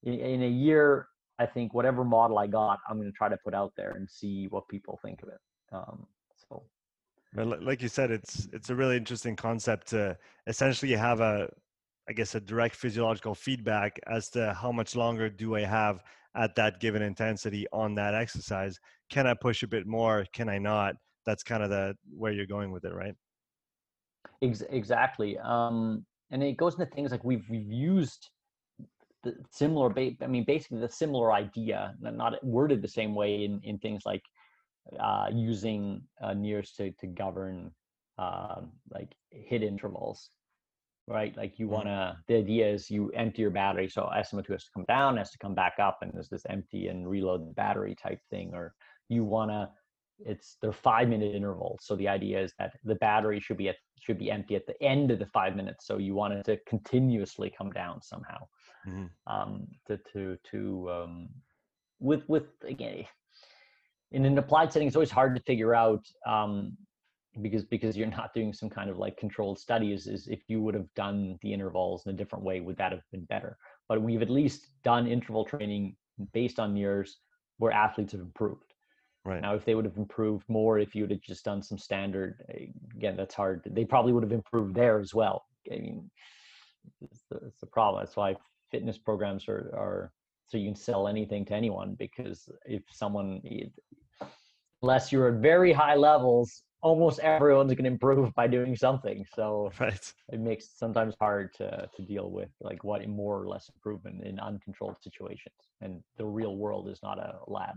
in, in a year, I think whatever model I got, I'm going to try to put out there and see what people think of it. Um, like you said, it's it's a really interesting concept to essentially have a, I guess, a direct physiological feedback as to how much longer do I have at that given intensity on that exercise. Can I push a bit more? Can I not? That's kind of the where you're going with it, right? exactly. Um, and it goes into things like we've we've used the similar ba- i mean basically the similar idea not worded the same way in in things like uh, using uh, NIRS to to govern uh, like HIIT intervals right? Like you want to the idea is you empty your battery so smo2 has to come down has to come back up and there's this empty and reload the battery type thing or you want to it's they're five minute intervals so the idea is that the battery should be at should be empty at the end of the five minutes so you want it to continuously come down somehow. Mm-hmm. um to to to um with with again in an applied setting it's always hard to figure out um because because you're not doing some kind of like controlled studies is if you would have done the intervals in a different way would that have been better but we've at least done interval training based on NIRS where athletes have improved Right. Now, if they would have improved more, if you would have just done some standard, eh, again, that's hard. They probably would have improved there as well. I mean, it's the, it's the problem. That's why fitness programs are, are so you can sell anything to anyone because if someone, unless you're at very high levels, almost everyone's going to improve by doing something. So right. it makes it sometimes hard to, to deal with like what more or less improvement in uncontrolled situations. And the real world is not a lab.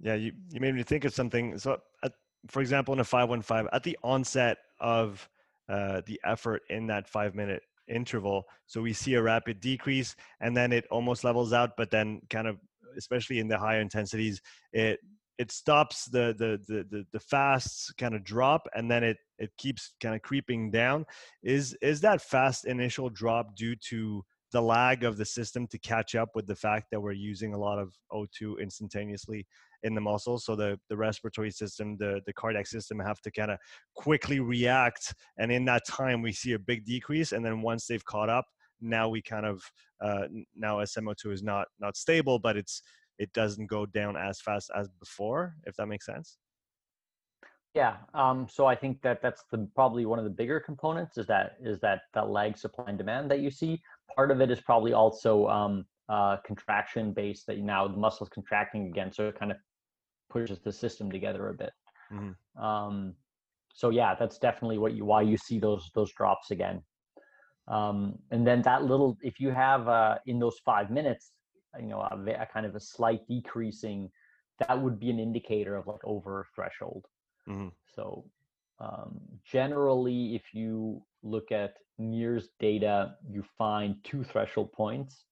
Yeah, you, you made me think of something. So, at, for example, in a 515, at the onset of uh, the effort in that five minute interval, so we see a rapid decrease and then it almost levels out, but then kind of, especially in the higher intensities, it it stops the the the the, the fast kind of drop and then it it keeps kind of creeping down. Is is that fast initial drop due to the lag of the system to catch up with the fact that we're using a lot of O2 instantaneously in the muscles. So the, the respiratory system, the, the cardiac system have to kind of quickly react. And in that time, we see a big decrease. And then once they've caught up, now we kind of, uh, now SMO2 is not, not stable, but it's, it doesn't go down as fast as before, if that makes sense. Yeah. Um, so I think that that's the probably one of the bigger components is that is that that lag supply and demand that you see. Part of it is probably also um, uh, contraction based that now the muscle is contracting again, so it kind of pushes the system together a bit. Mm-hmm. Um, so yeah, that's definitely what you why you see those those drops again. Um, and then that little, if you have uh, in those five minutes, you know, a, a, kind of a slight decreasing, that would be an indicator of like over threshold. Mm-hmm. So um, generally, if you look at NIRS data, you find two threshold points.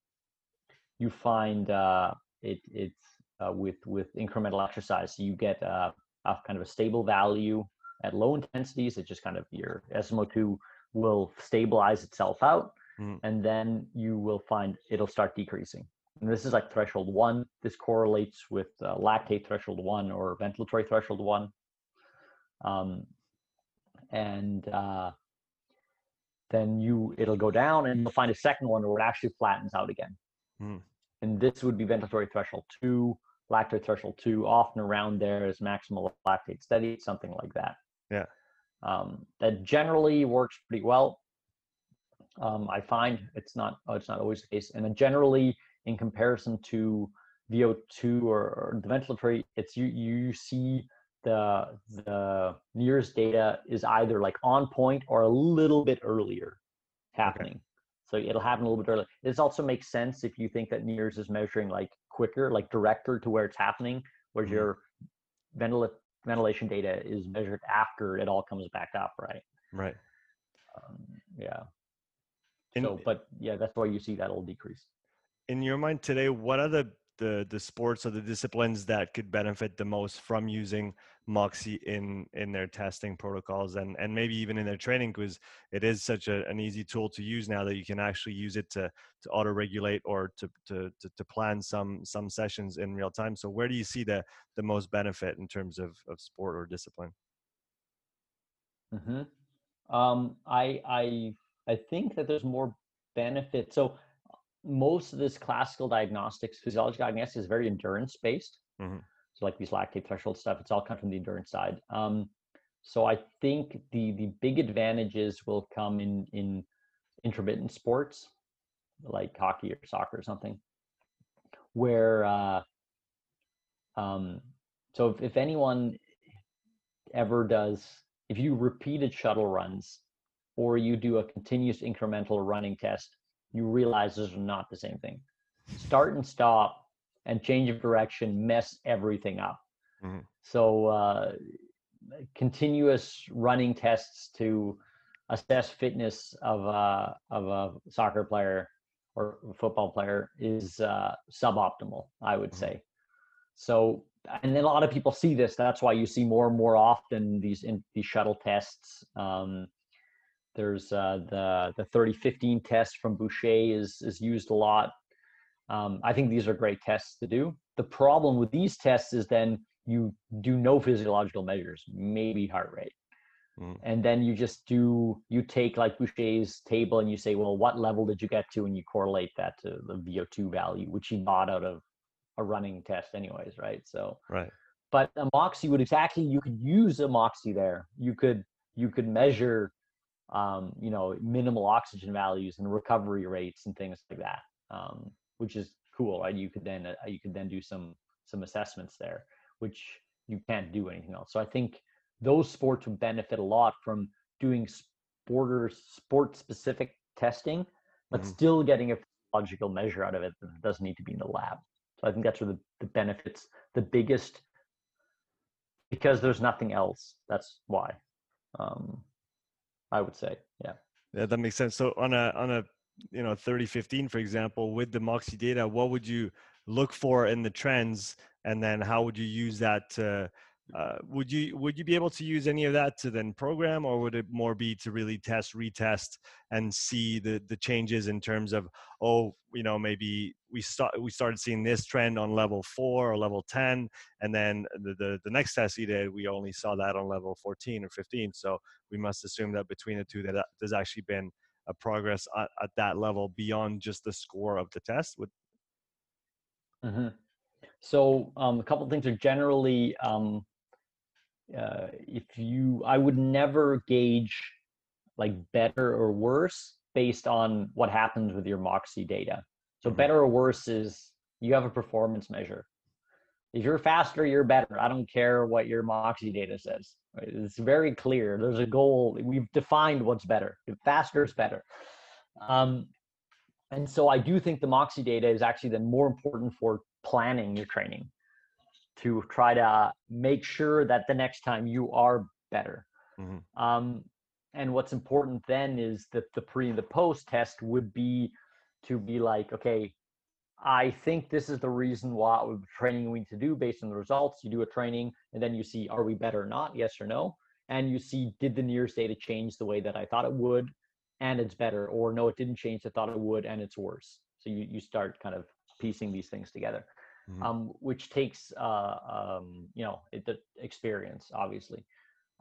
You find uh, it, it's uh, with with incremental exercise. So you get uh, a kind of a stable value at low intensities. It just kind of your SMO2 will stabilize itself out, mm. and then you will find it'll start decreasing. And this is like threshold one. This correlates with uh, lactate threshold one or ventilatory threshold one. Um, and uh, then you it'll go down, and you'll find a second one where it actually flattens out again. Mm. And this would be ventilatory threshold two lactate threshold two, often around there is maximal lactate steady, something like that. Yeah. Um, that generally works pretty well. Um, I find it's not oh, it's not always the case, and then generally in comparison to VO2 or, or the ventilatory, it's you you see the the NIRS data is either like on point or a little bit earlier happening. Okay. So it'll happen a little bit earlier. This also makes sense if you think that NIRS is measuring like quicker, like director to where it's happening, whereas mm-hmm. your ventil- ventilation data is measured after it all comes back up, right? Right. Um, yeah. In, so, but yeah, that's why you see that old decrease. In your mind today, what are the the the sports or the disciplines that could benefit the most from using Moxy in in their testing protocols and and maybe even in their training because it is such a, an easy tool to use now that you can actually use it to to auto regulate or to, to to to plan some some sessions in real time. So where do you see the the most benefit in terms of of sport or discipline? Hmm. Um. I I I think that there's more benefit. So most of this classical diagnostics, physiology diagnostics is very endurance based. Mm-hmm. So like these lactate threshold stuff, it's all come from the endurance side. Um, so I think the the big advantages will come in in intermittent sports like hockey or soccer or something, where uh, um, so if, if anyone ever does, if you repeated shuttle runs or you do a continuous incremental running test, you realize those are not the same thing. Start and stop and change of direction mess everything up. Mm-hmm. So uh, continuous running tests to assess fitness of a of a soccer player or football player is uh, suboptimal, I would mm-hmm. say. So, and then a lot of people see this. That's why you see more and more often these in these shuttle tests. Um, there's uh, the the 3015 test from Buchheit is is used a lot. Um, I think these are great tests to do. The problem with these tests is then you do no physiological measures, maybe heart rate. Mm. And then you just do, you take like Buchheit's table and you say, well, what level did you get to? And you correlate that to the VO2 value, which you got out of a running test anyways, right? So, right. But a Moxy would exactly, you could use a Moxy there. You could, you could measure, um, you know, minimal oxygen values and recovery rates and things like that, um, which is cool, right? You could then, uh, you could then do some, some assessments there which you can't do anything else. So I think those sports would benefit a lot from doing sporter sport specific testing, but mm-hmm. still getting a logical measure out of it that doesn't need to be in the lab. So I think that's where the, the benefits the biggest because there's nothing else. That's why. Um, I would say, yeah. Yeah, that makes sense. So on a on a you know 3015 for example with the moxy data what would you look for in the trends and then how would you use that to uh, would you would you be able to use any of that to then program or would it more be to really test retest and see the the changes in terms of oh you know maybe we start we started seeing this trend on level four or level 10 and then the, the the next test he did we only saw that on level 14 or 15 so we must assume that between the two that there's actually been a progress at, at that level beyond just the score of the test would mm-hmm. So um, a couple of things are generally, um, uh, if you, I would never gauge like better or worse based on what happens with your Moxy data. So mm-hmm. better or worse is you have a performance measure. If you're faster, you're better. I don't care what your Moxy data says. Right? It's very clear. There's a goal. We've defined what's better. If faster is better. Um, and so I do think the Moxy data is actually then more important for planning your training to try to make sure that the next time you are better. Mm-hmm. Um, and what's important then is that the pre and the post test would be to be like, okay, I think this is the reason why training we need to do based on the results. You do a training and then you see, are we better or not? Yes or no. And you see, did the NIRS data change the way that I thought it would? And it's better, or no, it didn't change. I thought it would, and it's worse. So you, you start kind of piecing these things together, mm-hmm. um, which takes uh, um, you know it, the experience, obviously.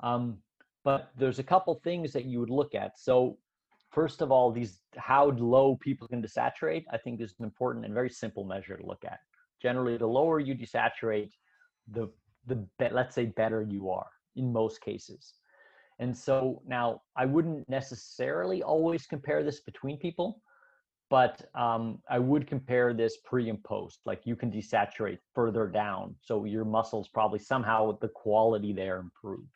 Um, but there's a couple things that you would look at. So first of all, these how low people can desaturate, I think is an important and very simple measure to look at. Generally, the lower you desaturate, the the be- let's say better you are in most cases. And so now I wouldn't necessarily always compare this between people, but um, I would compare this pre and post. Like you can desaturate further down, so your muscles probably somehow the quality there improved,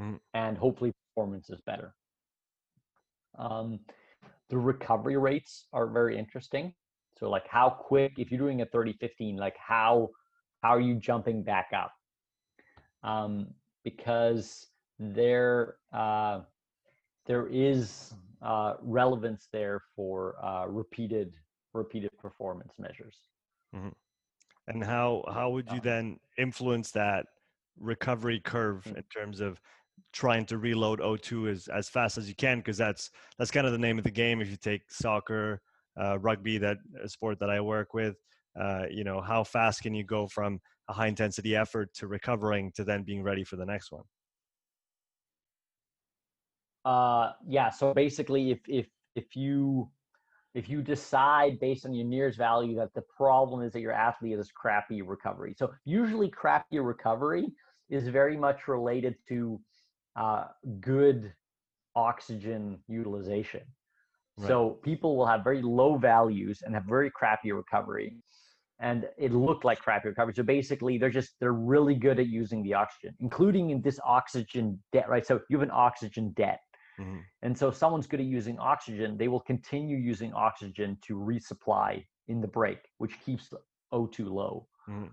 mm. and hopefully performance is better. Um, the recovery rates are very interesting. So like how quick, if you're doing a 30 15, like how how are you jumping back up? Um, because there uh, there is uh, relevance there for uh, repeated repeated performance measures. Mm-hmm. And how how would you uh-huh. then influence that recovery curve mm-hmm. in terms of trying to reload O2 as as fast as you can? Because that's that's kind of the name of the game. If you take soccer, uh, rugby, that a sport that I work with, uh, you know, how fast can you go from a high intensity effort to recovering to then being ready for the next one? Uh, yeah. So basically, if if if you if you decide based on your NIRS value that the problem is that your athlete has crappy recovery, so usually crappy recovery is very much related to uh, good oxygen utilization. Right. So people will have very low values and have very crappy recovery and it looked like crappy recovery. So basically, they're just they're really good at using the oxygen, including in this oxygen debt, right? So you have an oxygen debt. Mm-hmm. And so if someone's good at using oxygen, they will continue using oxygen to resupply in the break, which keeps O2 low. Mm-hmm.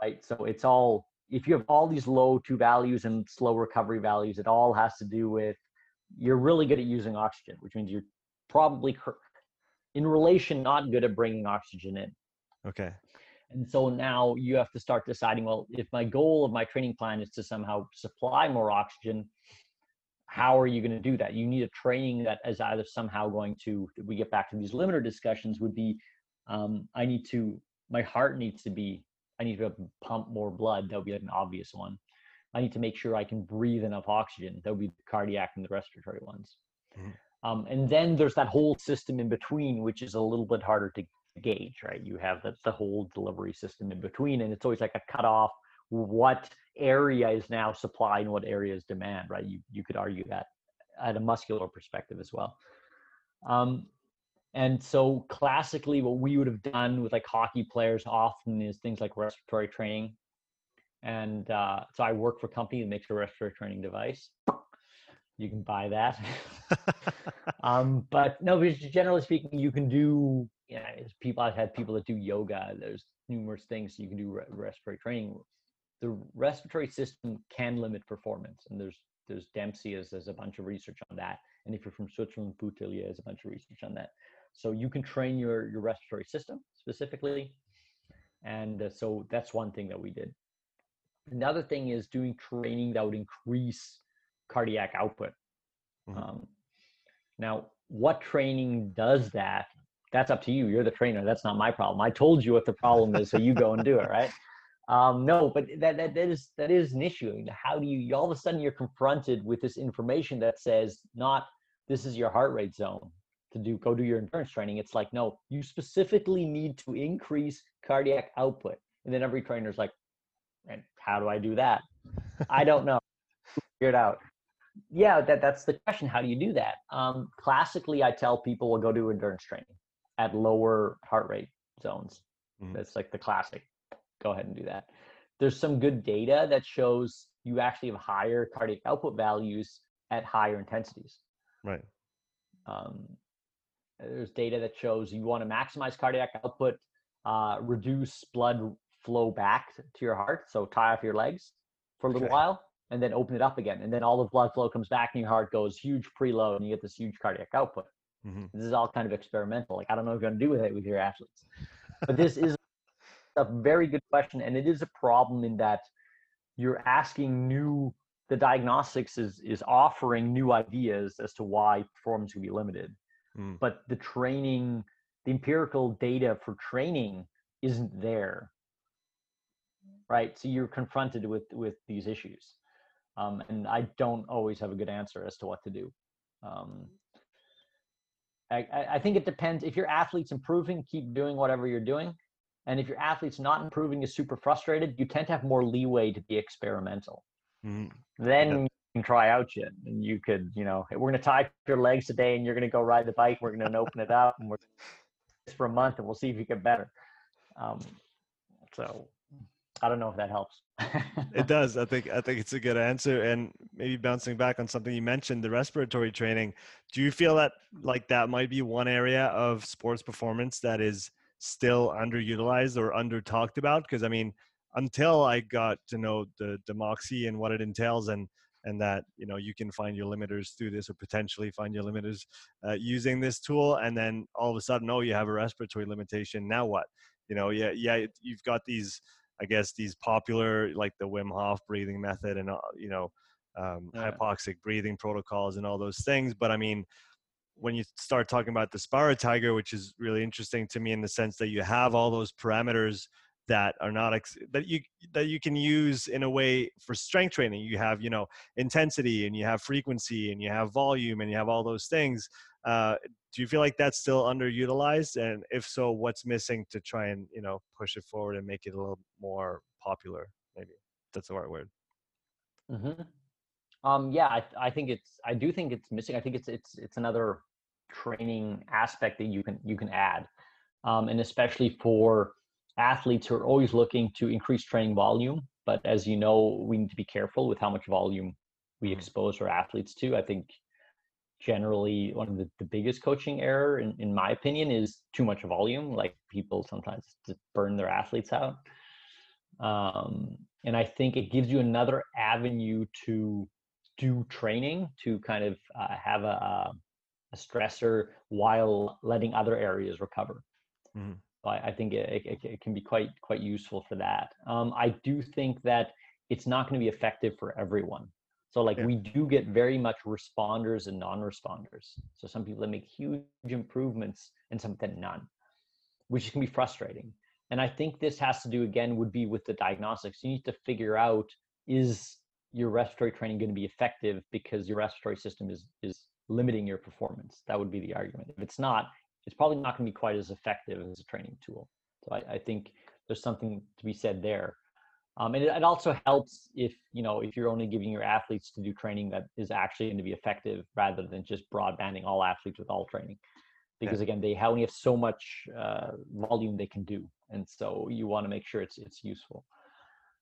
Right. So it's all if you have all these low two values and slow recovery values, it all has to do with you're really good at using oxygen, which means you're probably in relation not good at bringing oxygen in. Okay. And so now you have to start deciding well, if my goal of my training plan is to somehow supply more oxygen, how are you going to do that? You need a training that is either somehow going to, we get back to these limiter discussions, would be um, I need to, my heart needs to be, I need to pump more blood. That would be like an obvious one. I need to make sure I can breathe enough oxygen. That would be the cardiac and the respiratory ones. Mm-hmm. Um, and then there's that whole system in between, which is a little bit harder to gauge, right? You have the, the whole delivery system in between, and it's always like a cutoff. What area is now supply and what area is demand, right? You you could argue that at a muscular perspective as well. Um, and so classically, what we would have done with like hockey players often is things like respiratory training. And uh, so I work for a company that makes a respiratory training device you can buy that. um, but no, but generally speaking, you can do. Yeah, you know, people. I've had people that do yoga. There's numerous things you can do re- respiratory training. The respiratory system can limit performance, and there's there's Dempsey has, has a bunch of research on that. And if you're from Switzerland, Boutellier has a bunch of research on that. So you can train your your respiratory system specifically, and uh, so that's one thing that we did. Another thing is doing training that would increase cardiac output. Mm-hmm. Um, now, what training does that? That's up to you. You're the trainer. That's not my problem. I told you what the problem is, so you go and do it, right? Um, no, but that, that that is that is an issue. How do you all of a sudden you're confronted with this information that says not this is your heart rate zone to do go do your endurance training. It's like no, you specifically need to increase cardiac output, and then every trainer's like, and how do I do that? I don't know. Figure it out yeah, that that's the question. How do you do that? Um, classically, I tell people we'll go do endurance training at lower heart rate zones. Mm-hmm. That's like the classic. Go ahead and do that. There's some good data that shows you actually have higher cardiac output values at higher intensities. Right. Um, there's data that shows you want to maximize cardiac output, uh, reduce blood flow back to your heart. So tie off your legs for a little okay. while and then open it up again. And then all the blood flow comes back and your heart goes huge preload and you get this huge cardiac output. Mm-hmm. This is all kind of experimental. Like, I don't know what you're going to do with it with your athletes. But this is a very good question. And it is a problem in that you're asking new, the diagnostics is, is offering new ideas as to why performance can be limited. Mm. But the training, the empirical data for training isn't there right so you're confronted with with these issues um, and I don't always have a good answer as to what to do. Um, I, I think it depends. If your athlete's improving, keep doing whatever you're doing. And if your athlete's not improving, is super frustrated, you tend to have more leeway to be experimental. Mm-hmm. Then yeah. you can try out shit, and you could, you know, we're going to tie your legs today, and you're going to go ride the bike. We're going to open it up, and we're for a month, and we'll see if you get better. Um, so I don't know if that helps. it does. I think I think it's a good answer. And maybe bouncing back on something you mentioned, the respiratory training. Do you feel that like that might be one area of sports performance that is still underutilized or under talked about? Because I mean, until I got to know the the Moxy and what it entails and and that you know you can find your limiters through this or potentially find your limiters uh, using this tool and then all of a sudden oh you have a respiratory limitation now what you know yeah yeah you've got these I guess these popular like the Wim Hof breathing method and uh, you know um, yeah. hypoxic breathing protocols and all those things. But I mean, when you start talking about the SpiroTiger, which is really interesting to me in the sense that you have all those parameters that are not ex- that you that you can use in a way for strength training. You have you know intensity and you have frequency and you have volume and you have all those things. Uh, do you feel like that's still underutilized? And if so, what's missing to try and you know push it forward and make it a little more popular? Maybe that's the right word. Mm-hmm. Um, yeah, I, I think it's. I do think it's missing. I think it's it's it's another training aspect that you can you can add, um, and especially for athletes who are always looking to increase training volume. But as you know, we need to be careful with how much volume we mm-hmm. expose our athletes to. I think generally one of the, the biggest coaching error in, in my opinion is too much volume like people sometimes just burn their athletes out um, and i think it gives you another avenue to do training to kind of uh, have a, a stressor while letting other areas recover mm-hmm. I, I, think it, it, it, can be quite quite useful for that um, i do think that it's not going to be effective for everyone so like yeah. we do get very much responders and non-responders. So some people that make huge improvements and some that none, which can be frustrating. And I think this has to do again would be with the diagnostics. You need to figure out is your respiratory training going to be effective because your respiratory system is is limiting your performance. That would be the argument. If it's not, it's probably not going to be quite as effective as a training tool. So I, I think there's something to be said there. Um, and it, it, also helps if you know if you're only giving your athletes to do training that is actually going to be effective rather than just broadbanding all athletes with all training because yeah. again they only have so much uh, volume they can do and so you want to make sure it's it's useful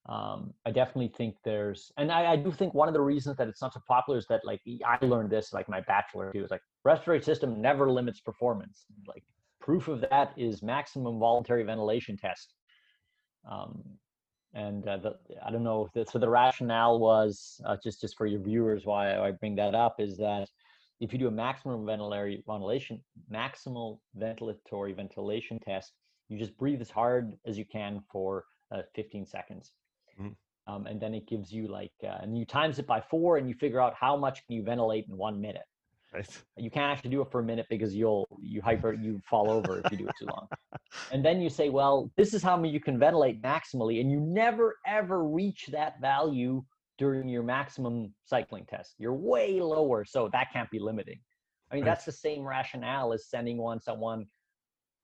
um, i definitely think there's and I, I, do think one of the reasons that it's not so popular is that like i learned this like my bachelor too is like respiratory system never limits performance like proof of that is maximum voluntary ventilation test um, and uh, the, I don't know. The, so the rationale was uh, just just for your viewers why I bring that up is that if you do a maximum ventilary ventilation maximal ventilatory ventilation test, you just breathe as hard as you can for uh, 15 seconds. Um, and then it gives you like, uh, and you times it by four and you figure out how much can you ventilate in one minute. Right. You can't actually do it for a minute because you'll you hyper you fall over if you do it too long. And then you say, well, this is how many you can ventilate maximally, and you never ever reach that value during your maximum cycling test. You're way lower, so that can't be limiting. I mean, right. that's the same rationale as sending one someone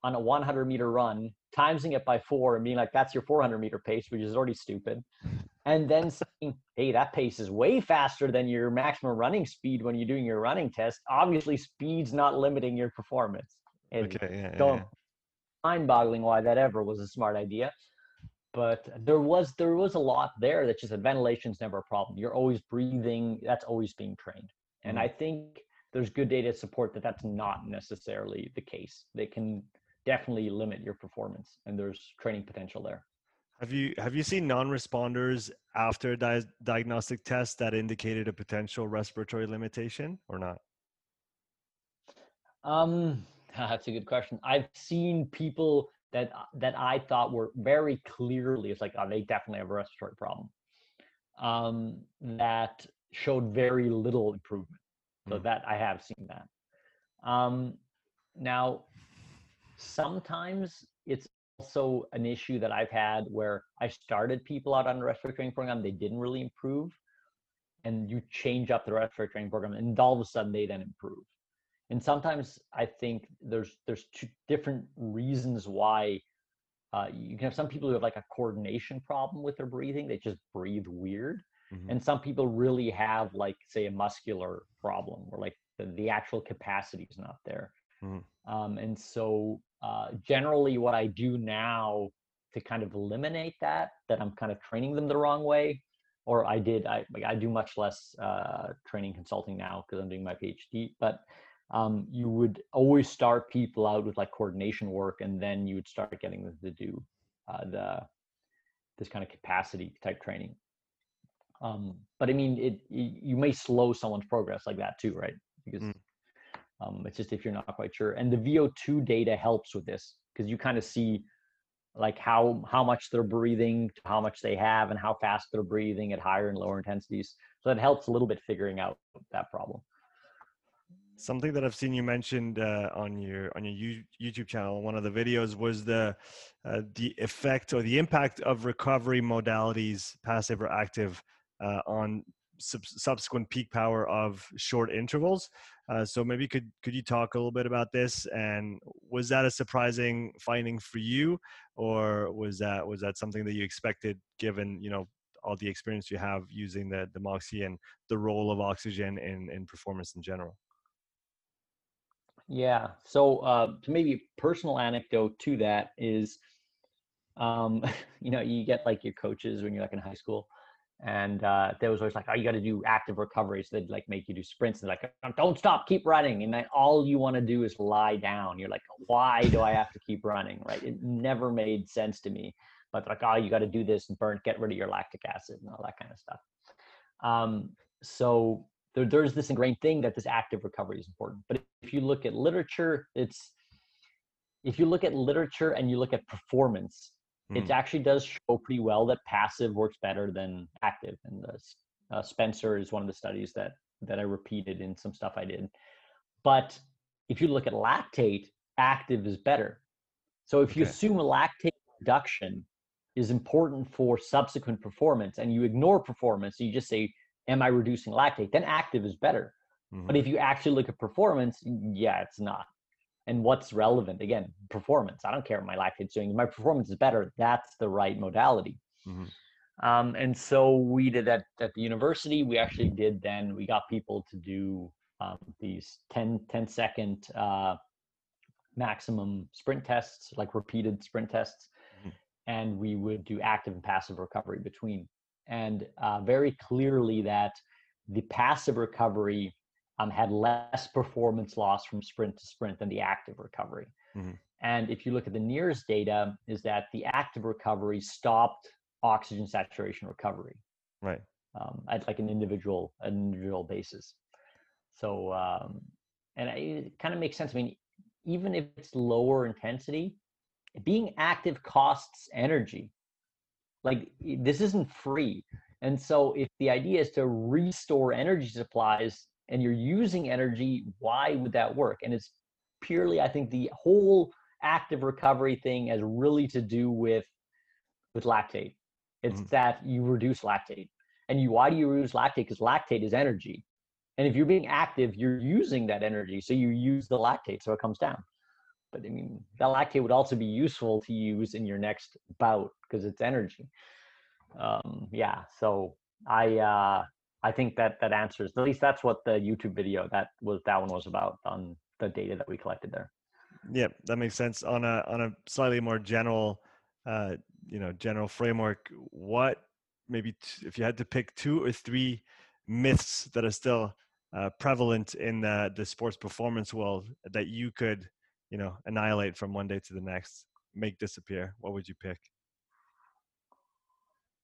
on a 100 meter run, timesing it by four, and being like, that's your 400 meter pace, which is already stupid and then saying, hey, that pace is way faster than your maximum running speed when you're doing your running test. Obviously, speed's not limiting your performance. And okay, yeah, yeah, yeah. mind-boggling why that ever was a smart idea. But there was there was a lot there that just said ventilation's never a problem. You're always breathing. That's always being trained. And mm. I think there's good data to support that that's not necessarily the case. They can definitely limit your performance, and there's training potential there. Have you have you seen non-responders after di- diagnostic tests that indicated a potential respiratory limitation or not? Um, that's a good question. I've seen people that that I thought were very clearly it's like oh they definitely have a respiratory problem. Um, that showed very little improvement. So mm. that I have seen that. Um, now, sometimes it's also an issue that I've had where I started people out on a respiratory training program, they didn't really improve. And you change up the respiratory training program, and all of a sudden they then improve. And sometimes I think there's there's two different reasons why uh, you can have some people who have like a coordination problem with their breathing; they just breathe weird. Mm-hmm. And some people really have like say a muscular problem, where like the, the actual capacity is not there. Mm-hmm. Um, and so uh, generally what I do now to kind of eliminate that, that I'm kind of training them the wrong way, or I did, I, I do much less uh, training consulting now because I'm doing my PhD, but um, you would always start people out with like coordination work and then you would start getting them to do uh, the this kind of capacity type training. Um, but I mean, it, it, you may slow someone's progress like that too, right? Because mm. Um, it's just if you're not quite sure. And the VO2 data helps with this because you kind of see like how how much they're breathing, how much they have, and how fast they're breathing at higher and lower intensities. So that helps a little bit figuring out that problem. Something that I've seen you mentioned uh, on your on your YouTube channel, one of the videos was the uh, the effect or the impact of recovery modalities, passive or active, uh, on sub- subsequent peak power of short intervals. Uh, so maybe could could you talk a little bit about this? And was that a surprising finding for you, or was that was that something that you expected, given you know all the experience you have using the the Moxy and the role of oxygen in in performance in general? Yeah. So, uh, maybe personal anecdote to that is, um, you know, you get like your coaches when you're like in high school, and uh, there was always like, "Oh, you got to do active recovery." So they'd like make you do sprints, and like, "Don't stop, keep running." And then all you want to do is lie down. You're like, "Why do I have to keep running?" Right? It never made sense to me. But like, "Oh, you got to do this and burn, get rid of your lactic acid and all that kind of stuff." Um, so there, there's this ingrained thing that this active recovery is important. But if you look at literature, it's if you look at literature and you look at performance, mm. it actually does show pretty well that passive works better than active. And the, uh, Spencer is one of the studies that that I repeated in some stuff I did. But if you look at lactate, active is better. So if you assume a lactate reduction is important for subsequent performance and you ignore performance, you just say, Am I reducing lactate? Then active is better. Mm-hmm. But if you actually look at performance, yeah, it's not and what's relevant. Again performance. I don't care what my lactate's doing. My performance is better. That's the right modality. Mm-hmm. um, and so we did that at the university. We actually did then we got people to do um, these 10 10 second uh, maximum sprint tests like repeated sprint tests. Mm-hmm. and we would do active and passive recovery between. And uh, very clearly that the passive recovery um, had less performance loss from sprint to sprint than the active recovery. Mm-hmm. And if you look at the NIRS data, is that the active recovery stopped oxygen saturation recovery, right? Um, at like an individual an individual basis. So, um, and it kind of makes sense. I mean, even if it's lower intensity, being active costs energy. Like this isn't free. And so, if the idea is to restore energy supplies and you're using energy, why would that work? And it's purely, I think, the whole active recovery thing has really to do with with lactate. It's mm. that you reduce lactate. And you why do you reduce lactate? Because lactate is energy. And if you're being active, you're using that energy. So you use the lactate, so it comes down. But I mean, that lactate would also be useful to use in your next bout because it's energy. Um, yeah. So I uh I think that that answers at least that's what the YouTube video that was that one was about on the data that we collected there. Yeah, that makes sense. On a on a slightly more general, uh, you know, general framework, what maybe t- if you had to pick two or three myths that are still uh, prevalent in the, the sports performance world that you could, you know, annihilate from one day to the next, make disappear, what would you pick?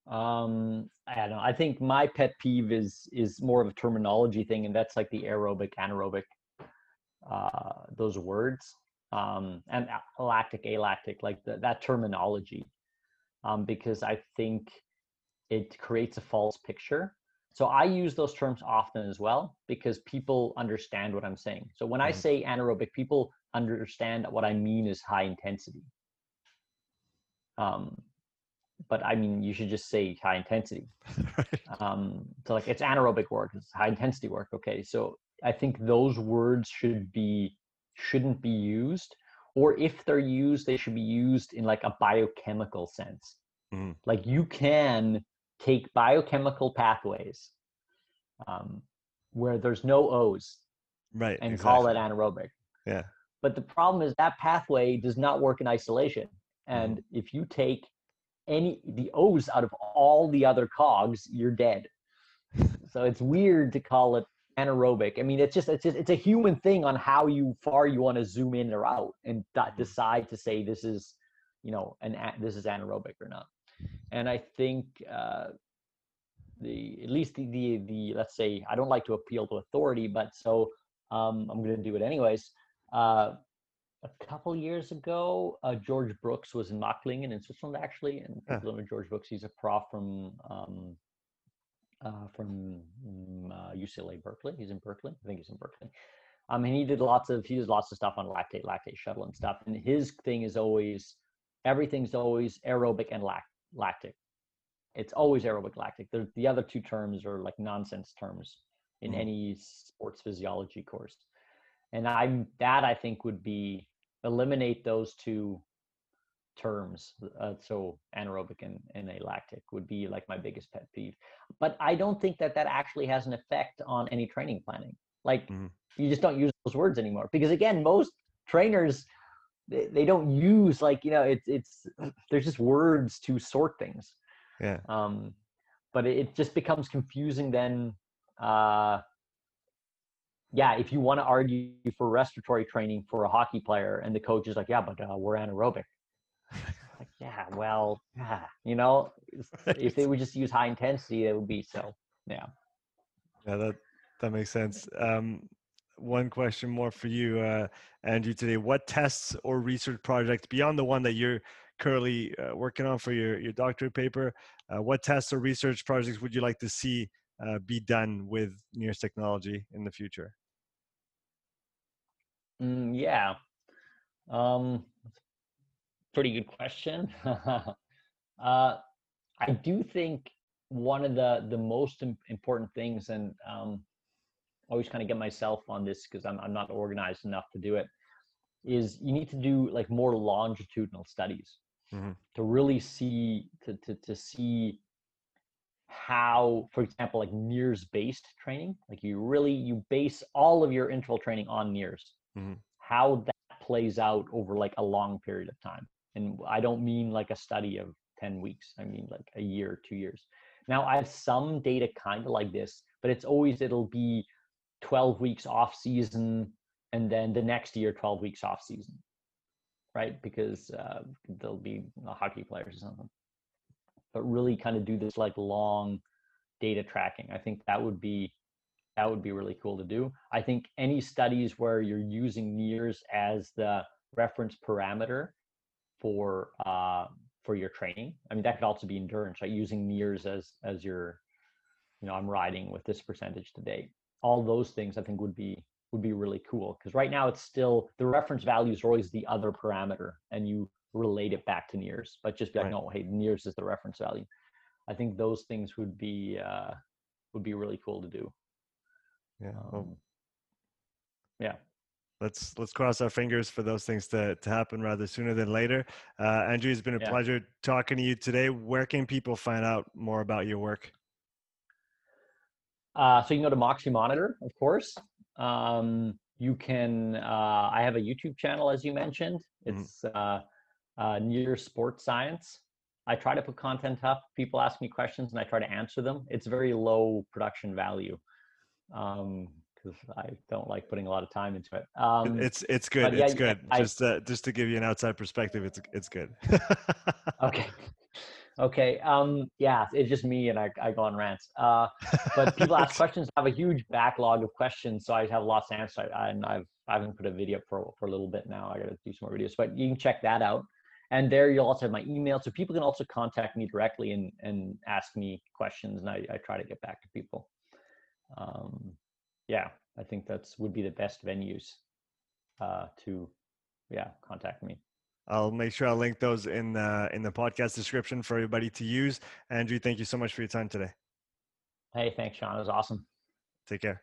Um i don't know. I think my pet peeve is is more of a terminology thing and that's like the aerobic anaerobic uh those words um and lactic alactic like the, that terminology um because i think it creates a false picture. So i use those terms often as well because people understand what i'm saying. So when mm-hmm. i say anaerobic people understand what i mean is high intensity. Um but I mean, you should just say high intensity. right. um, so like it's anaerobic work, it's high intensity work. Okay, so I think those words should be shouldn't be used, or if they're used, they should be used in like a biochemical sense. Mm-hmm. Like you can take biochemical pathways um, where there's no O's, right, and exactly. call it anaerobic. Yeah. But the problem is that pathway does not work in isolation. And mm-hmm. if you take any the O's out of all the other cogs, you're dead. So it's weird to call it anaerobic. I mean, it's just it's just, it's a human thing on how you far you want to zoom in or out and mm-hmm. decide to say this is, you know, an this is anaerobic or not. And I think uh, the at least the, the the let's say I don't like to appeal to authority, but so um, I'm going to do it anyways. Uh, a couple years ago, uh, George Brooks was in Magglingen in Switzerland, actually. And yeah. people know George Brooks. He's a prof from um, uh, from um, uh, UCLA Berkeley. He's in Berkeley. I think he's in Berkeley. Um, and he did lots of he does lots of stuff on lactate, lactate shuttle and stuff. And his thing is always everything's always aerobic and lact, lactic. It's always aerobic lactic. The, the other two terms are like nonsense terms in mm-hmm. any sports physiology course. And I'm that I think would be eliminate those two terms uh, so anaerobic and, and alactic would be like my biggest pet peeve but i don't think that that actually has an effect on any training planning like mm-hmm. you just don't use those words anymore because again most trainers they, they don't use like you know it's it's there's just words to sort things yeah um but it just becomes confusing then. Uh, yeah, if you want to argue for respiratory training for a hockey player, and the coach is like, "Yeah, but uh, we're anaerobic." like, yeah, well, yeah, you know, if they would just use high intensity, it would be so. Yeah. Yeah, that that makes sense. Um, one question more for you, uh, Andri, today. What tests or research projects beyond the one that you're currently uh, working on for your, your doctorate paper, uh, what tests or research projects would you like to see uh, be done with NIRS technology in the future? Mm, yeah, um, pretty good question. Uh, I do think one of the the most important things, and um, always kind of get myself on this because I'm I'm not organized enough to do it, is you need to do like more longitudinal studies mm-hmm. to really see to, to to see how for example like NIRS based training like you really you base all of your interval training on NIRS mm-hmm. how that plays out over like a long period of time and i don't mean like a study of 10 weeks i mean like a year two years now i have some data kind of like this but it's always it'll be 12 weeks off season and then the next year 12 weeks off season right? Because uh, they'll be hockey players or something. But really, kind of do this like long data tracking. I think that would be that would be really cool to do. I think any studies where you're using NIRS as the reference parameter for uh, for your training. I mean, that could also be endurance, right? Using NIRS as as your, you know, I'm riding with this percentage today. All those things I think would be would be really cool because right now it's still the reference values are always the other parameter and you relate it back to NIRS, but just be like, right. no, hey, NIRS is the reference value. I think those things would be uh, would be really cool to do. Yeah. Um, yeah. Let's let's cross our fingers for those things to, to happen rather sooner than later. Uh, Andri, it's been a yeah. pleasure talking to you today. Where can people find out more about your work? Uh, so you can go to Moxy Monitor, of course. Um, you can, uh, I have a YouTube channel, as you mentioned. Mm-hmm. It's mm-hmm. uh, uh, NIRS Sports Science. I try to put content up. People ask me questions and I try to answer them. It's very low production value because um, I don't like putting a lot of time into it. Um, it's it's good. Yeah, it's good. I, just uh, just to give you an outside perspective, it's it's good. okay. Okay. Um, yeah, it's just me and I, I go on rants. Uh, but people ask questions. I have a huge backlog of questions, so I have lots to answer. I, and I've I haven't put a video for for a little bit now. I got to do some more videos, but you can check that out. And there you'll also have my email, so people can also contact me directly and and ask me questions, and I, I try to get back to people. Um, yeah, I think that's would be the best venues uh, to yeah contact me. I'll make sure I'll link those in the in the podcast description for everybody to use. Andri, thank you so much for your time today. Hey, thanks, Sean. It was awesome. Take care.